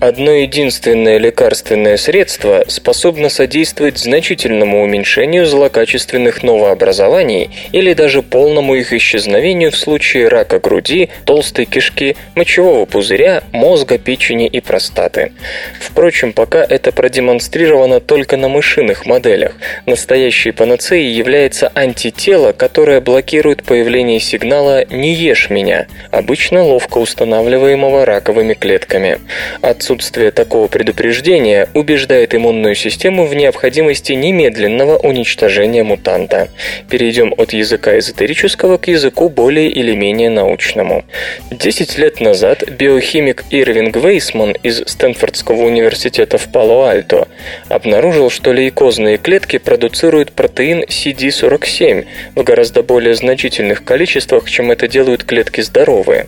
Одно единственное лекарственное средство способно содействовать значительному уменьшению злокачественных новообразований или даже полному их исчезновению в случае рака груди, толстой кишки, мочевого пузыря, мозга, печени и простаты. Впрочем, пока это продемонстрировано только на мышиных моделях. Настоящей панацеей является антитело, которое блокирует появление сигнала «не ешь меня», обычно ловко устанавливаемого раковыми клетками. Отсутствие Отсутствие такого предупреждения убеждает иммунную систему в необходимости немедленного уничтожения мутанта. Перейдем от языка эзотерического к языку более или менее научному. Десять лет назад биохимик Ирвинг Вейсман из Стэнфордского университета в Пало-Альто обнаружил, что лейкозные клетки продуцируют протеин CD47 в гораздо более значительных количествах, чем это делают клетки здоровые.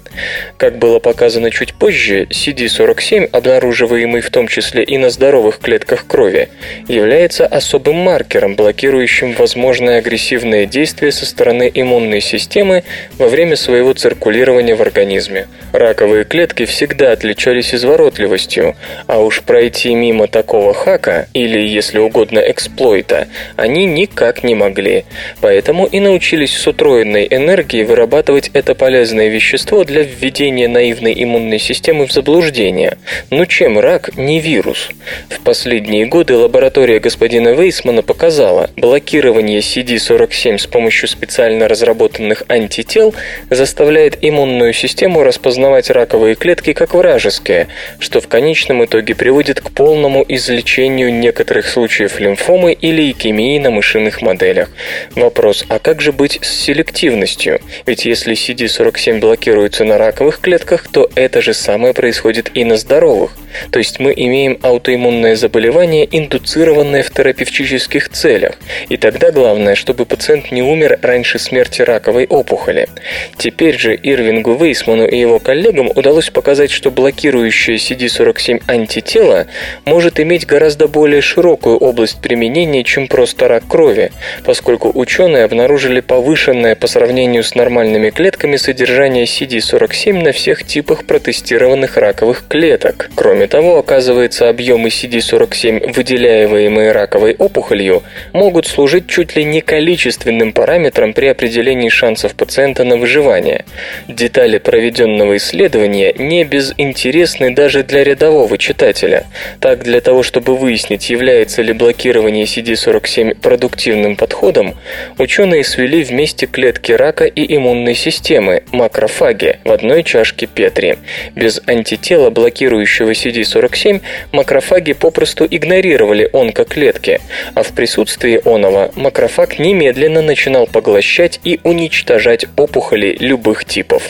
Как было показано чуть позже, CD47 обладает обнаруживаемый в том числе и на здоровых клетках крови, является особым маркером, блокирующим возможное агрессивное действие со стороны иммунной системы во время своего циркулирования в организме. Раковые клетки всегда отличались изворотливостью, а уж пройти мимо такого хака, или, если угодно, эксплойта, они никак не могли. Поэтому и научились с утроенной энергией вырабатывать это полезное вещество для введения наивной иммунной системы в заблуждение. Ну чем рак не вирус? В последние годы лаборатория господина Вейсмана показала, блокирование CD47 с помощью специально разработанных антител заставляет иммунную систему распознавать раковые клетки как вражеские, что в конечном итоге приводит к полному излечению некоторых случаев лимфомы или лейкемии на мышиных моделях. Вопрос, а как же быть с селективностью? Ведь если CD47 блокируется на раковых клетках, то это же самое происходит и на здоровых. То есть мы имеем аутоиммунное заболевание, индуцированное в терапевтических целях. И тогда главное, чтобы пациент не умер раньше смерти раковой опухоли. Теперь же Ирвингу Вейсману и его коллегам удалось показать, что блокирующее CD47 антитело может иметь гораздо более широкую область применения, чем просто рак крови, поскольку ученые обнаружили повышенное по сравнению с нормальными клетками содержание CD47 на всех типах протестированных раковых клеток. Кроме того, оказывается, объемы CD47, выделяемые раковой опухолью, могут служить чуть ли не количественным параметром при определении шансов пациента на выживание. Детали проведенного исследования не безинтересны даже для рядового читателя. Так, для того, чтобы выяснить, является ли блокирование CD47 продуктивным подходом, ученые свели вместе клетки рака и иммунной системы, макрофаги, в одной чашке Петри. Без антитела, блокирующего CD47 макрофаги попросту игнорировали онкоклетки, а в присутствии оного макрофаг немедленно начинал поглощать и уничтожать опухоли любых типов.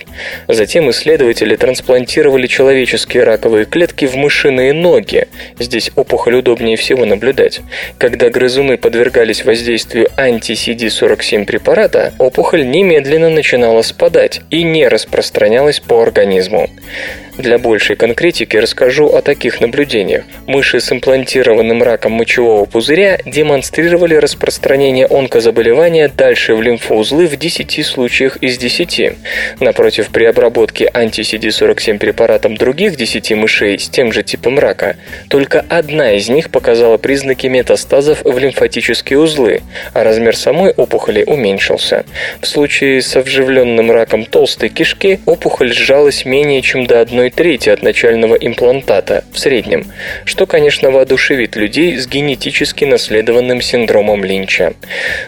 Затем исследователи трансплантировали человеческие раковые клетки в мышиные ноги. Здесь опухоль удобнее всего наблюдать. Когда грызуны подвергались воздействию анти-CD47 препарата, опухоль немедленно начинала спадать и не распространялась по организму. Для большей конкретики расскажу о таких наблюдениях. Мыши с имплантированным раком мочевого пузыря демонстрировали распространение онкозаболевания дальше в лимфоузлы в 10 случаях из 10. Напротив, при обработке анти-CD47 препаратом других 10 мышей с тем же типом рака, только одна из них показала признаки метастазов в лимфатические узлы, а размер самой опухоли уменьшился. В случае с вживленным раком толстой кишки опухоль сжалась менее чем до 1 одной трети от начального имплантата в среднем, что, конечно, воодушевит людей с генетически наследованным синдромом Линча.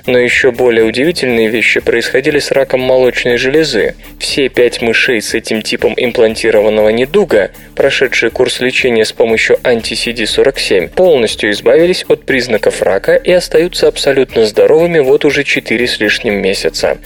Но еще более удивительные вещи происходили с раком молочной железы. Все пять мышей с этим типом имплантированного недуга, прошедшие курс лечения с помощью анти-CD47, полностью избавились от признаков рака и остаются абсолютно здоровыми вот уже 4 с лишним месяца.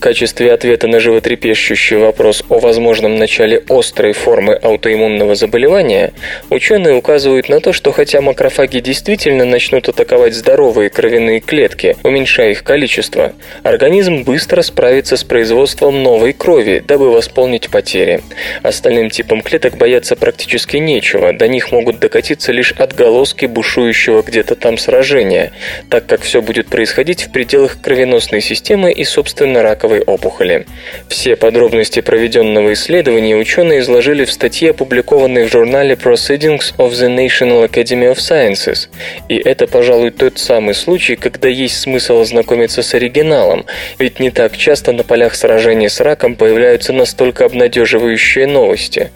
В качестве ответа на животрепещущий вопрос о возможном начале острой формы аутоиммунного заболевания, ученые указывают на то, что хотя макрофаги действительно начнут атаковать здоровые кровяные клетки, уменьшая их количество, организм быстро справится с производством новой крови, дабы восполнить потери. Остальным типам клеток бояться практически нечего, до них могут докатиться лишь отголоски бушующего где-то там сражения, так как все будет происходить в пределах кровеносной системы и, собственно, раковой раковой опухоли. Все подробности проведенного исследования ученые изложили в статье, опубликованной в журнале Proceedings of the National Academy of Sciences. И это, пожалуй, тот самый случай, когда есть смысл ознакомиться с оригиналом, ведь не так часто на полях сражений с раком появляются настолько обнадеживающие новости.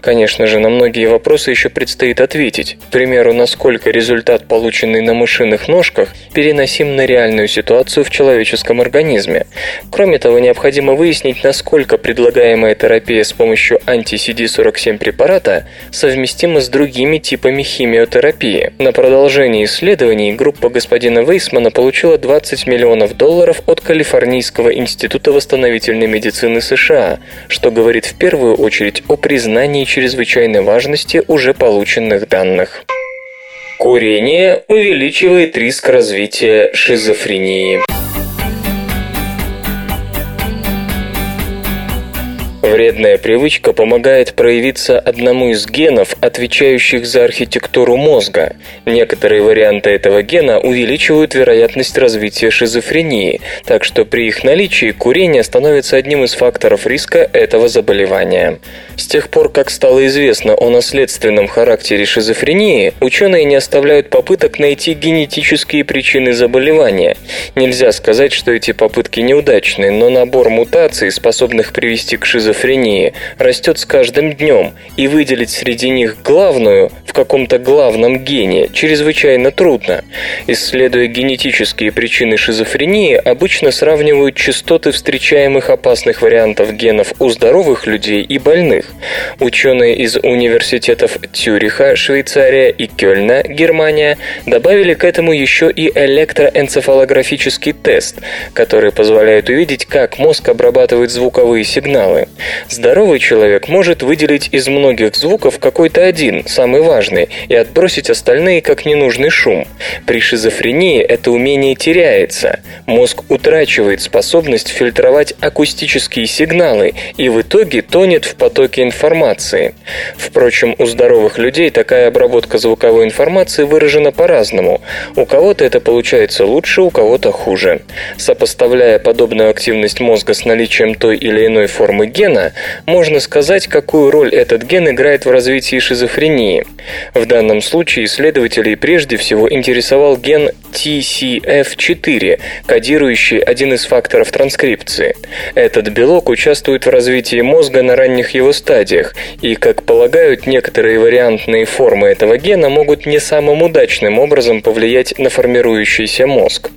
Конечно же, на многие вопросы еще предстоит ответить. К примеру, насколько результат, полученный на мышиных ножках, переносим на реальную ситуацию в человеческом организме. Кроме того, необходимо выяснить, насколько предлагаемая терапия с помощью анти-CD47 препарата совместима с другими типами химиотерапии. На продолжение исследований группа господина Вейсмана получила 20 миллионов долларов от Калифорнийского института восстановительной медицины США, что говорит в первую очередь о признании чрезвычайной важности уже полученных данных. Курение увеличивает риск развития шизофрении. Вредная привычка помогает проявиться одному из генов, отвечающих за архитектуру мозга. Некоторые варианты этого гена увеличивают вероятность развития шизофрении, так что при их наличии курение становится одним из факторов риска этого заболевания. С тех пор, как стало известно о наследственном характере шизофрении, ученые не оставляют попыток найти генетические причины заболевания. Нельзя сказать, что эти попытки неудачны, но набор мутаций, способных привести к шизофрении, шизофрении растет с каждым днем, и выделить среди них главную в каком-то главном гене чрезвычайно трудно. Исследуя генетические причины шизофрении, обычно сравнивают частоты встречаемых опасных вариантов генов у здоровых людей и больных. Ученые из университетов Тюриха, Швейцария и Кёльна, Германия, добавили к этому еще и электроэнцефалографический тест, который позволяет увидеть, как мозг обрабатывает звуковые сигналы. Здоровый человек может выделить из многих звуков какой-то один, самый важный, и отбросить остальные как ненужный шум. При шизофрении это умение теряется. Мозг утрачивает способность фильтровать акустические сигналы и в итоге тонет в потоке информации. Впрочем, у здоровых людей такая обработка звуковой информации выражена по-разному. У кого-то это получается лучше, у кого-то хуже. Сопоставляя подобную активность мозга с наличием той или иной формы гена, гена, можно сказать, какую роль этот ген играет в развитии шизофрении. В данном случае исследователей прежде всего интересовал ген TCF4, кодирующий один из факторов транскрипции. Этот белок участвует в развитии мозга на ранних его стадиях, и, как полагают, некоторые вариантные формы этого гена могут не самым удачным образом повлиять на формирующийся мозг.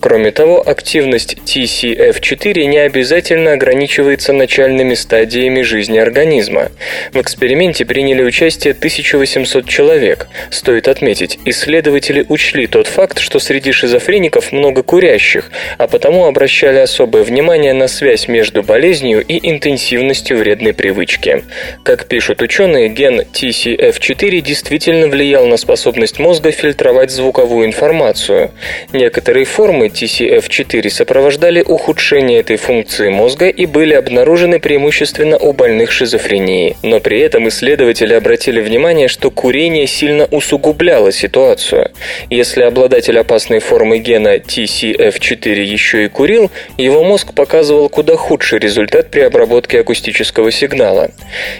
Кроме того, активность TCF4 не обязательно ограничивается начальными стадиями жизни организма. В эксперименте приняли участие 1800 человек. Стоит отметить, исследователи учли тот факт, что среди шизофреников много курящих, а потому обращали особое внимание на связь между болезнью и интенсивностью вредной привычки. Как пишут ученые, ген TCF4 действительно влиял на способность мозга фильтровать звуковую информацию. Некоторые формы TCF4 сопровождали ухудшение этой функции мозга и были обнаружены преимущественно у больных шизофренией. Но при этом исследователи обратили внимание, что курение сильно усугубляло ситуацию. Если обладатель опасной формы гена TCF4 еще и курил, его мозг показывал куда худший результат при обработке акустического сигнала.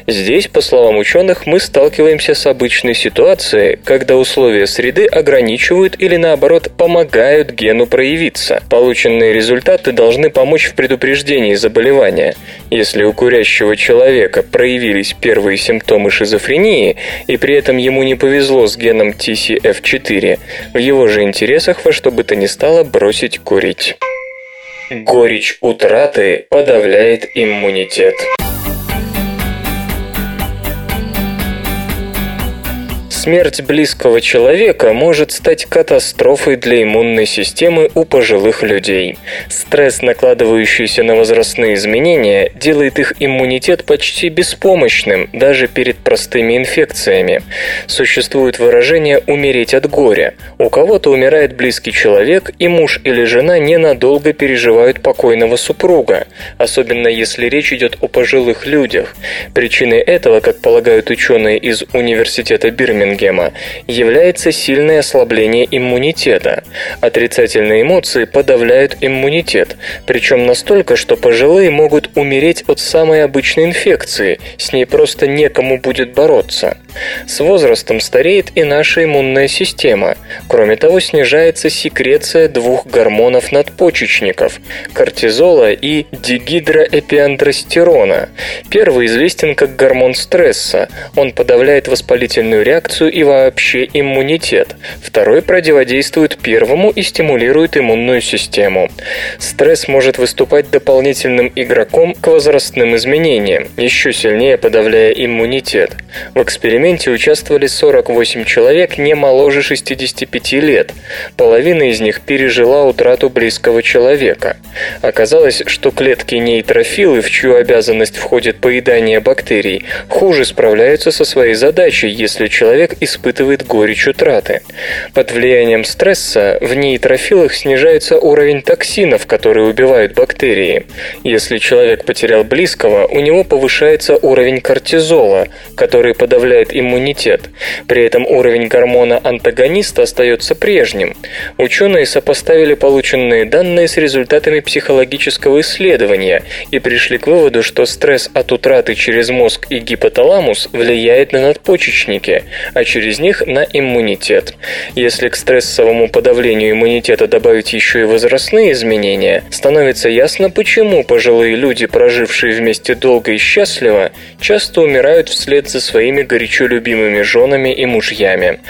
Здесь, по словам ученых, мы сталкиваемся с обычной ситуацией, когда условия среды ограничивают или наоборот помогают гену проявиться. Полученные результаты должны помочь в предупреждении заболевания. Если у курящего человека проявились первые симптомы шизофрении, и при этом ему не повезло с геном TCF4, в его же интересах во что бы то ни стало бросить курить. Горечь утраты подавляет иммунитет. Смерть близкого человека может стать катастрофой для иммунной системы у пожилых людей. Стресс, накладывающийся на возрастные изменения, делает их иммунитет почти беспомощным даже перед простыми инфекциями. Существует выражение «умереть от горя». У кого-то умирает близкий человек, и муж или жена ненадолго переживают покойного супруга, особенно если речь идет о пожилых людях. Причиной этого, как полагают ученые из Университета Бирмингема, Бирмингема является сильное ослабление иммунитета. Отрицательные эмоции подавляют иммунитет, причем настолько, что пожилые могут умереть от самой обычной инфекции, с ней просто некому будет бороться. С возрастом стареет и наша иммунная система. Кроме того, снижается секреция двух гормонов надпочечников – кортизола и дигидроэпиандростерона. Первый известен как гормон стресса. Он подавляет воспалительную реакцию и вообще иммунитет. Второй противодействует первому и стимулирует иммунную систему. Стресс может выступать дополнительным игроком к возрастным изменениям, еще сильнее подавляя иммунитет. В эксперименте участвовали 48 человек не моложе 65 лет. Половина из них пережила утрату близкого человека. Оказалось, что клетки нейтрофилы, в чью обязанность входит поедание бактерий, хуже справляются со своей задачей, если человек испытывает горечь утраты. Под влиянием стресса в нейтрофилах снижается уровень токсинов, которые убивают бактерии. Если человек потерял близкого, у него повышается уровень кортизола, который подавляет иммунитет. При этом уровень гормона антагониста остается прежним. Ученые сопоставили полученные данные с результатами психологического исследования и пришли к выводу, что стресс от утраты через мозг и гипоталамус влияет на надпочечники, а через них на иммунитет. Если к стрессовому подавлению иммунитета добавить еще и возрастные изменения, становится ясно, почему пожилые люди, прожившие вместе долго и счастливо, часто умирают вслед за своими горячо любимыми женами и мужьями.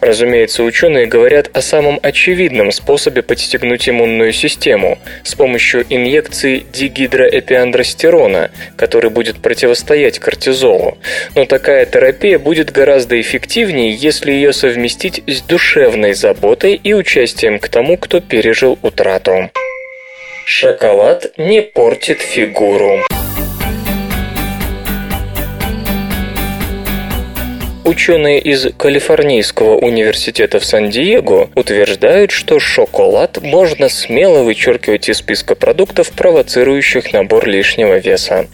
Разумеется, ученые говорят о самом очевидном способе подстегнуть иммунную систему с помощью инъекции дигидроэпиандростерона, который будет противостоять кортизолу. Но такая терапия будет гораздо эффективнее, если ее совместить с душевной заботой и участием к тому, кто пережил утрату. Шоколад не портит фигуру. Ученые из Калифорнийского университета в Сан-Диего утверждают, что шоколад можно смело вычеркивать из списка продуктов, провоцирующих набор лишнего веса.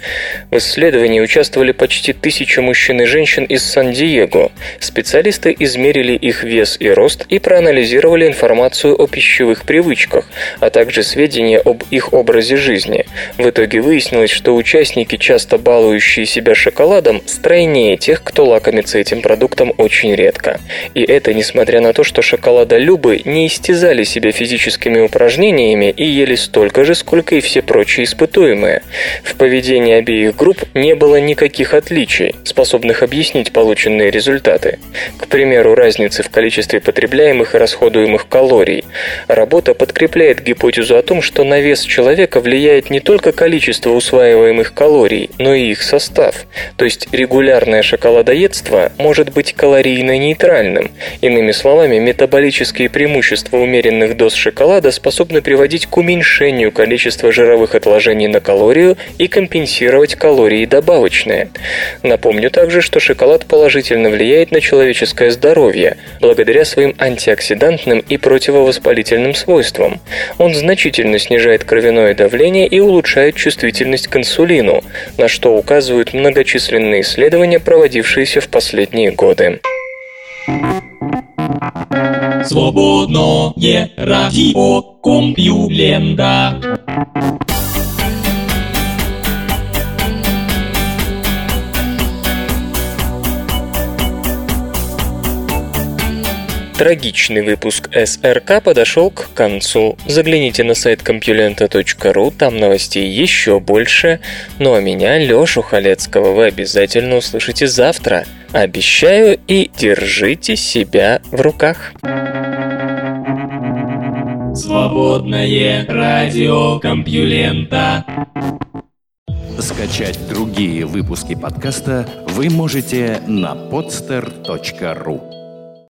В исследовании участвовали почти тысяча мужчин и женщин из Сан-Диего. Специалисты измерили их вес и рост и проанализировали информацию о пищевых привычках, а также сведения об их образе жизни. В итоге выяснилось, что участники, часто балующие себя шоколадом, стройнее тех, кто лакомится этим продуктом очень редко. И это несмотря на то, что шоколадолюбы не истязали себя физическими упражнениями и ели столько же, сколько и все прочие испытуемые. В поведении обеих групп не было никаких отличий, способных объяснить полученные результаты. К примеру, разницы в количестве потребляемых и расходуемых калорий. Работа подкрепляет гипотезу о том, что на вес человека влияет не только количество усваиваемых калорий, но и их состав. То есть регулярное шоколадоедство может может быть калорийно-нейтральным. Иными словами, метаболические преимущества умеренных доз шоколада способны приводить к уменьшению количества жировых отложений на калорию и компенсировать калории добавочные. Напомню также, что шоколад положительно влияет на человеческое здоровье благодаря своим антиоксидантным и противовоспалительным свойствам. Он значительно снижает кровяное давление и улучшает чувствительность к инсулину, на что указывают многочисленные исследования, проводившиеся в последние годы. Свободное радио Компьюлента. Трагичный выпуск СРК подошел к концу. Загляните на сайт компьюлента.ру, там новостей еще больше. Ну а меня, Лешу Халецкого, вы обязательно услышите завтра. Обещаю и держите себя в руках. Свободное радио Компьюлента. Скачать другие выпуски подкаста вы можете на podster.ru